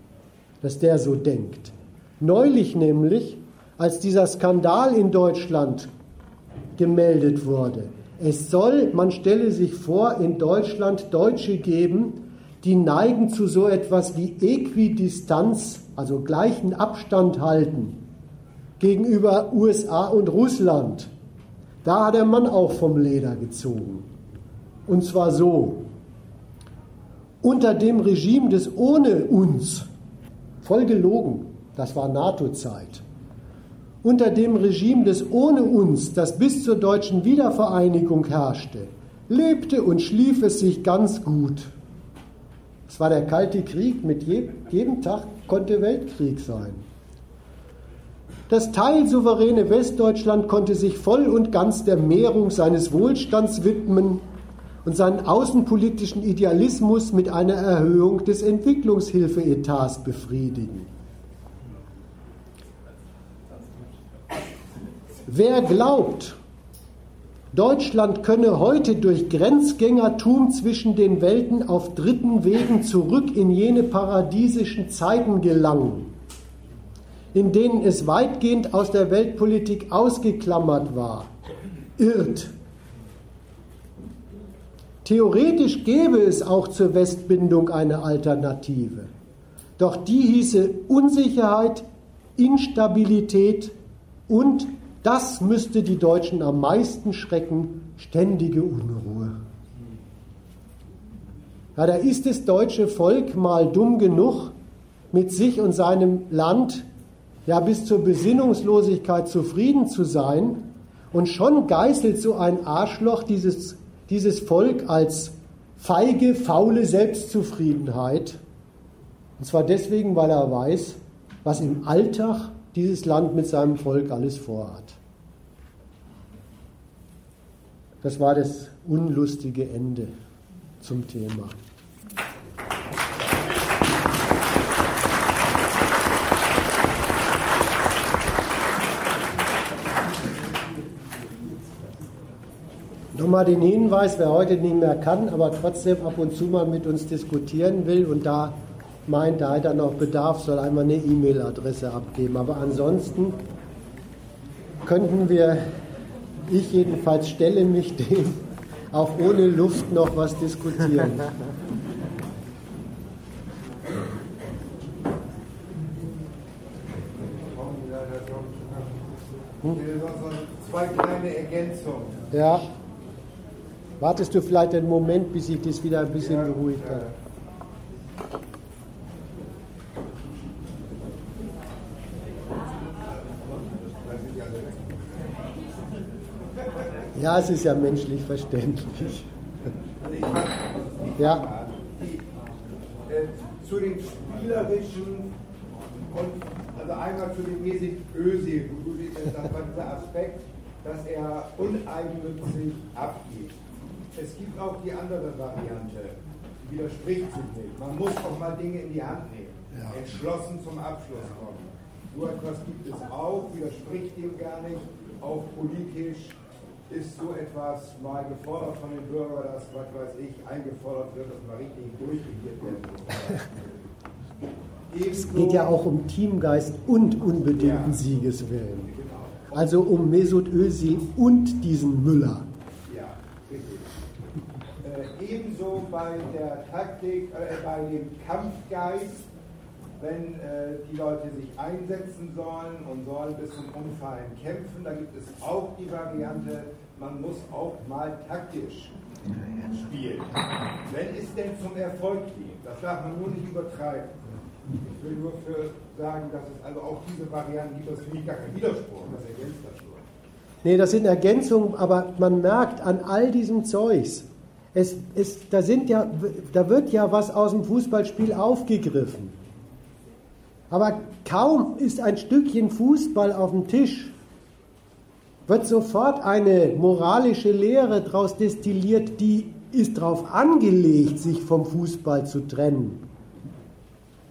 dass der so denkt. Neulich nämlich, als dieser Skandal in Deutschland gemeldet wurde, es soll, man stelle sich vor, in Deutschland Deutsche geben, die neigen zu so etwas wie Äquidistanz, also gleichen Abstand halten gegenüber USA und Russland. Da hat der Mann auch vom Leder gezogen. Und zwar so. Unter dem Regime des ohne uns, voll gelogen, das war NATO-Zeit, unter dem Regime des ohne uns, das bis zur deutschen Wiedervereinigung herrschte, lebte und schlief es sich ganz gut. Es war der Kalte Krieg, mit jedem Tag konnte Weltkrieg sein. Das teilsouveräne Westdeutschland konnte sich voll und ganz der Mehrung seines Wohlstands widmen und seinen außenpolitischen Idealismus mit einer Erhöhung des Entwicklungshilfeetats befriedigen. Wer glaubt, Deutschland könne heute durch Grenzgängertum zwischen den Welten auf dritten Wegen zurück in jene paradiesischen Zeiten gelangen, in denen es weitgehend aus der Weltpolitik ausgeklammert war, irrt. Theoretisch gäbe es auch zur Westbindung eine Alternative. Doch die hieße Unsicherheit, Instabilität und, das müsste die Deutschen am meisten schrecken, ständige Unruhe. Ja, da ist das deutsche Volk mal dumm genug, mit sich und seinem Land ja bis zur Besinnungslosigkeit zufrieden zu sein. Und schon geißelt so ein Arschloch dieses, dieses Volk als feige, faule Selbstzufriedenheit. Und zwar deswegen, weil er weiß, was im Alltag dieses Land mit seinem Volk alles vorhat. Das war das unlustige Ende zum Thema. Nochmal den Hinweis, wer heute nicht mehr kann, aber trotzdem ab und zu mal mit uns diskutieren will und da meint, da hat er noch Bedarf, soll einmal eine E-Mail-Adresse abgeben. Aber ansonsten könnten wir, ich jedenfalls stelle mich dem, auch ohne Luft noch was diskutieren. Hm? Zwei kleine Ergänzungen. Ja. Wartest du vielleicht einen Moment, bis ich das wieder ein bisschen ja, beruhigt habe? Ja, es ist ja menschlich verständlich. ja. zu den spielerischen und also einmal zu dem mäßig Özil, wo du sagst, dieser Aspekt, dass er uneigennützig abgeht. Es gibt auch die andere Variante, die widerspricht sich nicht. Man muss auch mal Dinge in die Hand nehmen, Ja. entschlossen zum Abschluss kommen. So etwas gibt es auch, widerspricht dem gar nicht. Auch politisch ist so etwas mal gefordert von den Bürgern, dass, was weiß ich, eingefordert wird, dass mal richtig durchregiert werden muss. Es geht ja auch um Teamgeist und unbedingten Ja. Siegeswillen. Genau. Also um Mesut Özil und diesen Müller. Ja, richtig. Bei der Taktik, äh, bei dem Kampfgeist, wenn äh, die Leute sich einsetzen sollen und sollen bis zum Umfallen kämpfen, da gibt es auch die Variante, man muss auch mal taktisch spielen. Wenn es denn zum Erfolg dient, das darf man nur nicht übertreiben. Ich will nur für sagen, dass es also auch diese Varianten gibt, das finde ich gar kein Widerspruch, das ergänzt das nur. Nee, das sind Ergänzungen, aber man merkt an all diesem Zeugs, es, es, da, sind ja, da wird ja was aus dem Fußballspiel aufgegriffen. Aber kaum ist ein Stückchen Fußball auf dem Tisch, wird sofort eine moralische Lehre daraus destilliert, die ist darauf angelegt, sich vom Fußball zu trennen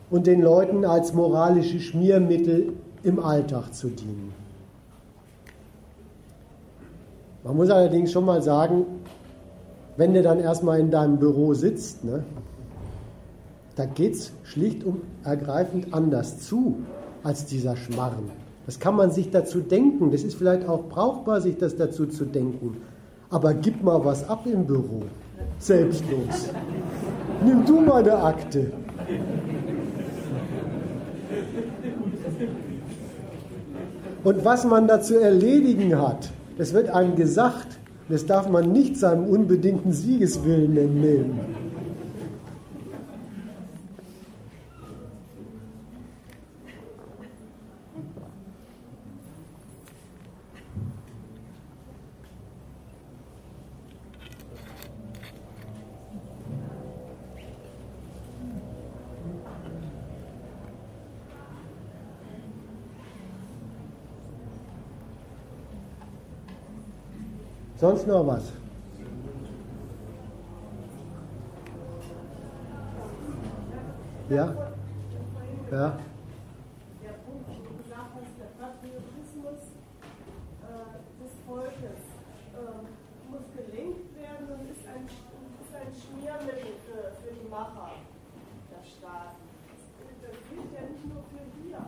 und den Leuten als moralische Schmiermittel im Alltag zu dienen. Man muss allerdings schon mal sagen, wenn du dann erstmal in deinem Büro sitzt, ne, da geht es schlicht und ergreifend anders zu als dieser Schmarren. Das kann man sich dazu denken, das ist vielleicht auch brauchbar, sich das dazu zu denken. Aber gib mal was ab im Büro, selbstlos. Nimm du mal eine Akte. Und was man da zu erledigen hat, das wird einem gesagt, das darf man nicht seinem unbedingten Siegeswillen entnehmen. Sonst noch was? Ja? Ja? der Punkt, wo du gesagt hast, der Patriotismus äh, des Volkes äh, muss gelenkt werden und ist ein, ist ein Schmiermittel für, für die Macher der Staaten. Das, das gilt ja nicht nur für wir.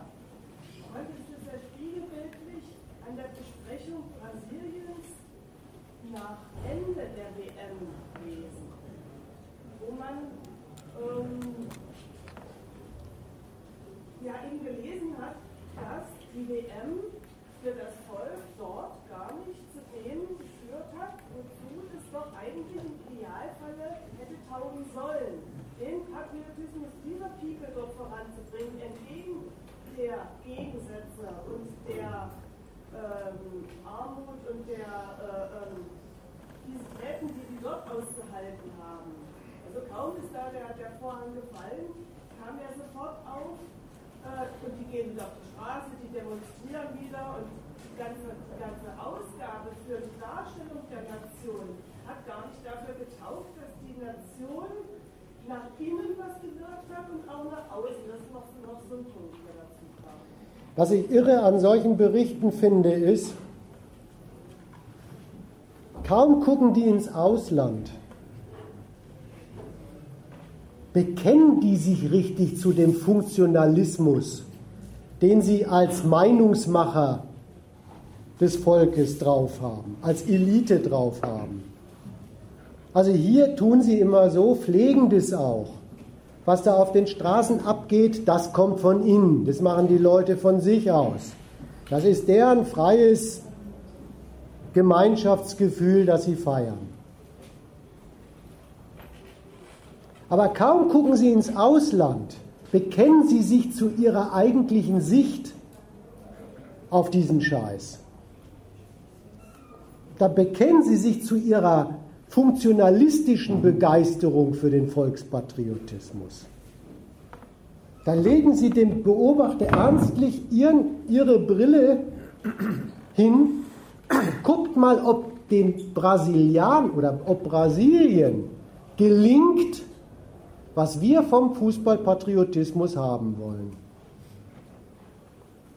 Heute ist es ja spiegelbildlich an der Besprechung Brasiliens nach Ende der WM gewesen, wo man ähm, ja eben gelesen hat, dass die WM für das Volk dort gar nicht zu dem geführt hat, wozu es doch eigentlich im Idealfalle hätte taugen sollen, den Patriotismus dieser People dort voranzubringen, entgegen der Gegensätze und der ähm, Armut und der äh, ähm, Disziplinen, die sie dort ausgehalten haben. Also kaum ist da der, der Vorhang gefallen, kam er sofort auf äh, und die gehen wieder auf die Straße, die demonstrieren wieder und die ganze, die ganze Ausgabe für die Darstellung der Nation hat gar nicht dafür getaugt, dass die Nation nach innen was gewirkt hat und auch nach außen. Das ist noch, noch so ein Punkt, der dazu kam. Was ich irre an solchen Berichten finde, ist, kaum gucken die ins Ausland, bekennen die sich richtig zu dem Funktionalismus, den sie als Meinungsmacher des Volkes drauf haben, als Elite drauf haben. Also hier tun sie immer so, pflegen das auch. Was da auf den Straßen abgeht, das kommt von innen. Das machen die Leute von sich aus. Das ist deren freies Gemeinschaftsgefühl, das sie feiern. Aber kaum gucken sie ins Ausland, bekennen sie sich zu ihrer eigentlichen Sicht auf diesen Scheiß. da bekennen sie sich zu ihrer funktionalistischen Begeisterung für den Volkspatriotismus. Da legen sie dem Beobachter ernstlich ihren, ihre Brille hin, guckt mal, ob den Brasilianern oder ob Brasilien gelingt, was wir vom Fußballpatriotismus haben wollen.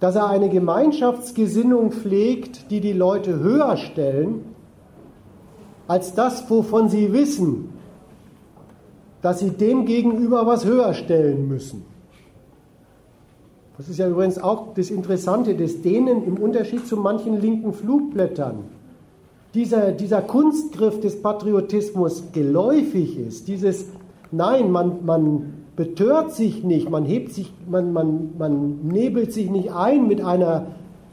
Dass er eine Gemeinschaftsgesinnung pflegt, die die Leute höher stellen, als das, wovon sie wissen, dass sie dem gegenüber was höher stellen müssen. Das ist ja übrigens auch das Interessante, dass denen im Unterschied zu manchen linken Flugblättern dieser, dieser Kunstgriff des Patriotismus geläufig ist, dieses Nein, man, man betört sich nicht, man hebt sich, man, man, man nebelt sich nicht ein mit einer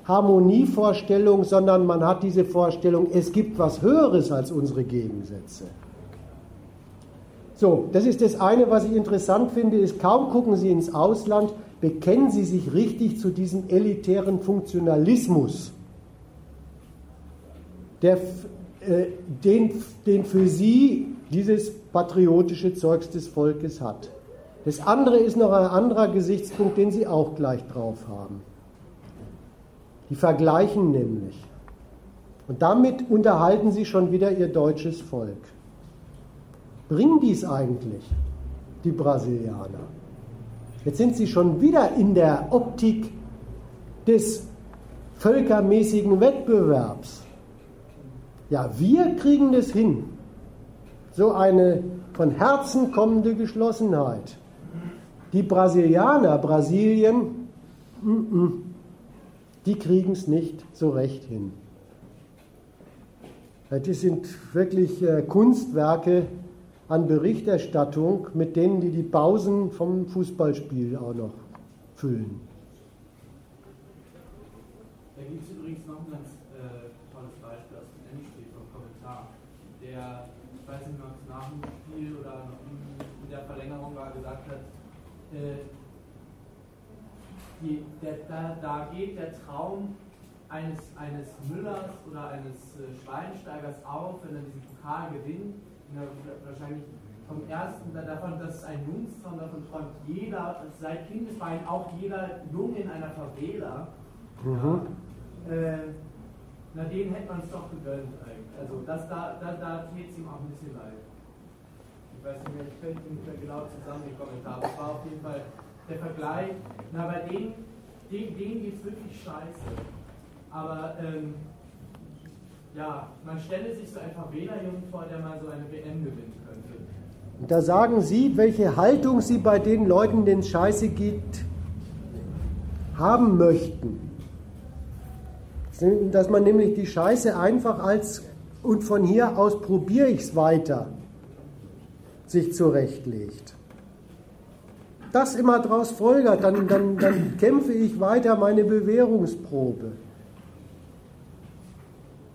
Harmonievorstellung, sondern man hat diese Vorstellung, es gibt was Höheres als unsere Gegensätze. So, das ist das eine, was ich interessant finde, ist, kaum gucken Sie ins Ausland, bekennen Sie sich richtig zu diesem elitären Funktionalismus, der, äh, den, den für Sie dieses patriotische Zeugs des Volkes hat. Das andere ist noch ein anderer Gesichtspunkt, den Sie auch gleich drauf haben. Die vergleichen nämlich. Und damit unterhalten Sie schon wieder Ihr deutsches Volk. Bringen dies eigentlich, die Brasilianer? Jetzt sind Sie schon wieder in der Optik des völkermäßigen Wettbewerbs. Ja, wir kriegen das hin so eine von Herzen kommende Geschlossenheit. Die Brasilianer, Brasilien, die kriegen es nicht so recht hin. Die sind wirklich äh, Kunstwerke an Berichterstattung, mit denen die die Pausen vom Fußballspiel auch noch füllen. Da gibt es übrigens noch ein ganz äh, tolles Beispiel aus dem Endspiel vom Kommentar. Der ich weiß nicht, ob es nach dem Spiel oder in der Verlängerung war, gesagt hat, äh, die, der, da, da, geht der Traum eines, eines Müllers oder eines äh, Schweinsteigers auf, wenn er diesen Pokal gewinnt. wahrscheinlich vom ersten, davon, dass es ein Jungstraum, davon träumt jeder, seit Kindesbein auch jeder Junge in einer Favela. Mhm. Ja, äh, na, den hätte man es doch gegönnt eigentlich. Also das, da, da, da tät es ihm auch ein bisschen leid. Ich weiß nicht mehr, ich könnte nicht mehr genau zusammen die Kommentare. Das war auf jeden Fall der Vergleich. Na, bei denen, denen, denen geht es wirklich scheiße. Aber ähm, ja, man stelle sich so einfach Wählerjungen vor, der mal so eine WM gewinnen könnte. Da sagen Sie, welche Haltung Sie bei den Leuten, denen es scheiße geht, haben möchten. Dass man nämlich die Scheiße einfach als und von hier aus probiere ich es weiter sich zurechtlegt. Das immer daraus folgert, dann, dann, dann kämpfe ich weiter meine Bewährungsprobe.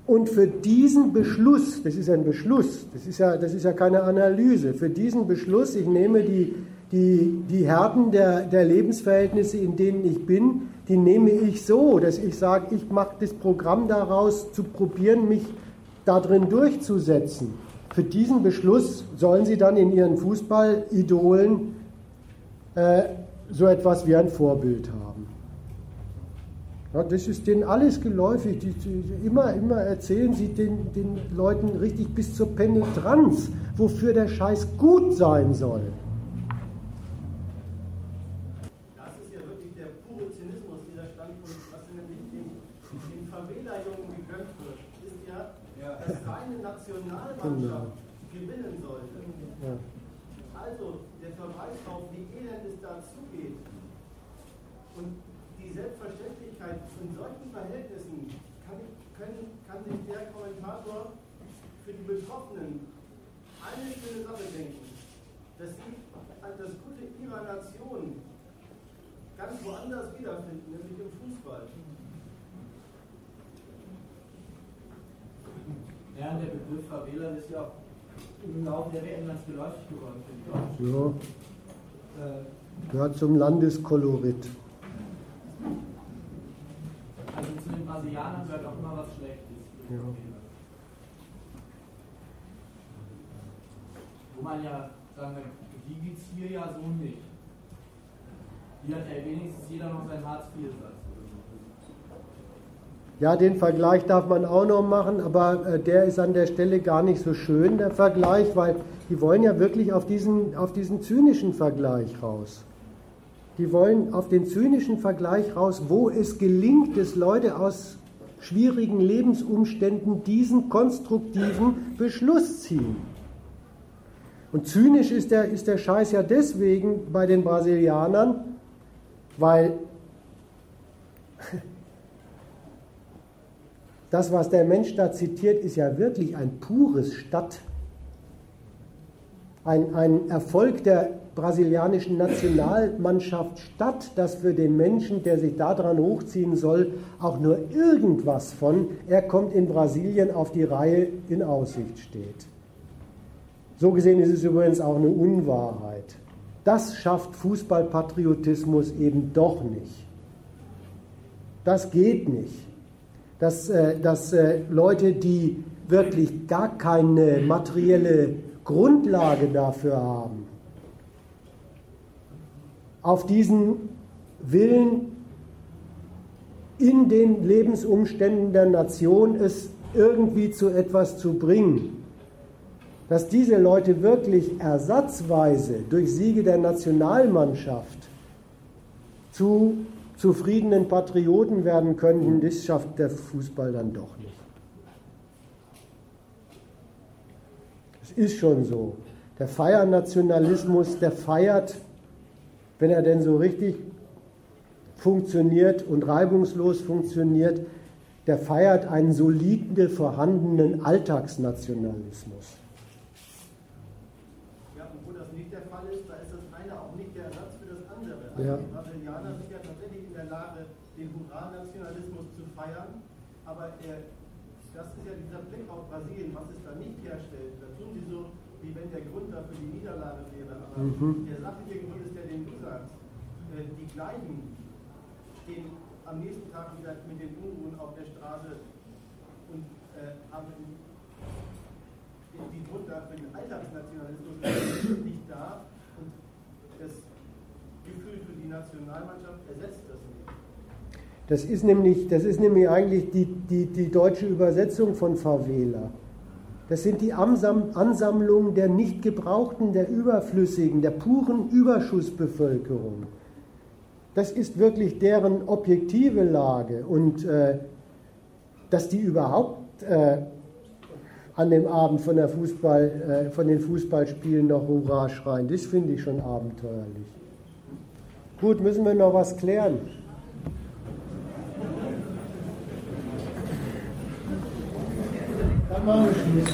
Und für diesen Beschluss, das ist ein Beschluss, das ist ja, das ist ja keine Analyse, für diesen Beschluss, ich nehme die, die, die Härten der, der Lebensverhältnisse, in denen ich bin, die nehme ich so, dass ich sage, ich mache das Programm daraus, zu probieren, mich darin durchzusetzen. Für diesen Beschluss sollen sie dann in ihren Fußballidolen äh, so etwas wie ein Vorbild haben. Ja, das ist denen alles geläufig. Die, die, immer, immer erzählen sie den, den Leuten richtig bis zur Penetranz, wofür der Scheiß gut sein soll. Nationalmannschaft gewinnen sollte. Ja. Also der Verweis auf, wie elend es dazu geht und die Selbstverständlichkeit in solchen Verhältnissen kann, können, kann sich der Kommentator für die Betroffenen eine schöne Sache denken, dass sie das Gute ihrer Nation ganz woanders wiederfinden, nämlich im Fußball. Ja, der Begriff Favela ist ja im Laufe der WM ganz geläufig geworden, finde ich auch. Ja. Äh, gehört zum Landeskolorit. Also zu den Brasilianern gehört auch immer was Schlechtes. Ja. Wo man ja sagen kann, die gibt es hier ja so nicht. Hier hat ja wenigstens jeder noch seinen Hartz-IV-Satz. Ja, den Vergleich darf man auch noch machen, aber äh, der ist an der Stelle gar nicht so schön, der Vergleich, weil die wollen ja wirklich auf diesen, auf diesen zynischen Vergleich raus. Die wollen auf den zynischen Vergleich raus, wo es gelingt, dass Leute aus schwierigen Lebensumständen diesen konstruktiven Beschluss ziehen. Und zynisch ist der, ist der Scheiß ja deswegen bei den Brasilianern, weil das, was der Mensch da zitiert, ist ja wirklich ein pures Stadt. Ein, ein Erfolg der brasilianischen Nationalmannschaft statt, dass für den Menschen, der sich daran hochziehen soll, auch nur irgendwas von, er kommt in Brasilien auf die Reihe in Aussicht steht. So gesehen ist es übrigens auch eine Unwahrheit. Das schafft Fußballpatriotismus eben doch nicht. Das geht nicht. Dass, äh, dass äh, Leute, die wirklich gar keine materielle Grundlage dafür haben, auf diesen Willen in den Lebensumständen der Nation es irgendwie zu etwas zu bringen. Dass diese Leute wirklich ersatzweise durch Siege der Nationalmannschaft zu zufriedenen Patrioten werden könnten, das schafft der Fußball dann doch nicht. Es ist schon so. Der Feiernationalismus, der feiert wenn er denn so richtig funktioniert und reibungslos funktioniert, der feiert einen solide vorhandenen Alltagsnationalismus. Ja, und wo das nicht der Fall ist, da ist das eine auch nicht der Ersatz für das andere. Also ja. Die Brasilianer sind ja tatsächlich in der Lage, den Hurra-Nationalismus zu feiern, aber er, das ist ja dieser Blick auf Brasilien, was es da nicht herstellt. Da tun sie so, wie wenn der Grund dafür die Niederlage wäre. Aber mhm. der sachliche Grund ist der, den du sagst. Äh, die Gleichen stehen am nächsten Tag wieder mit den Unruhen auf der Straße und äh, haben die Grund dafür den Alltagsnationalismus nicht da und das Gefühl für die Nationalmannschaft ersetzt das. Das ist nämlich, das ist nämlich eigentlich die, die, die deutsche Übersetzung von Favela. Das sind die Ansammlungen der nicht gebrauchten, der überflüssigen, der puren Überschussbevölkerung. Das ist wirklich deren objektive Lage. Und äh, dass die überhaupt äh, an dem Abend von, Fußball, äh, von den Fußballspielen noch Hurra schreien, das finde ich schon abenteuerlich. Gut, müssen wir noch was klären? motion is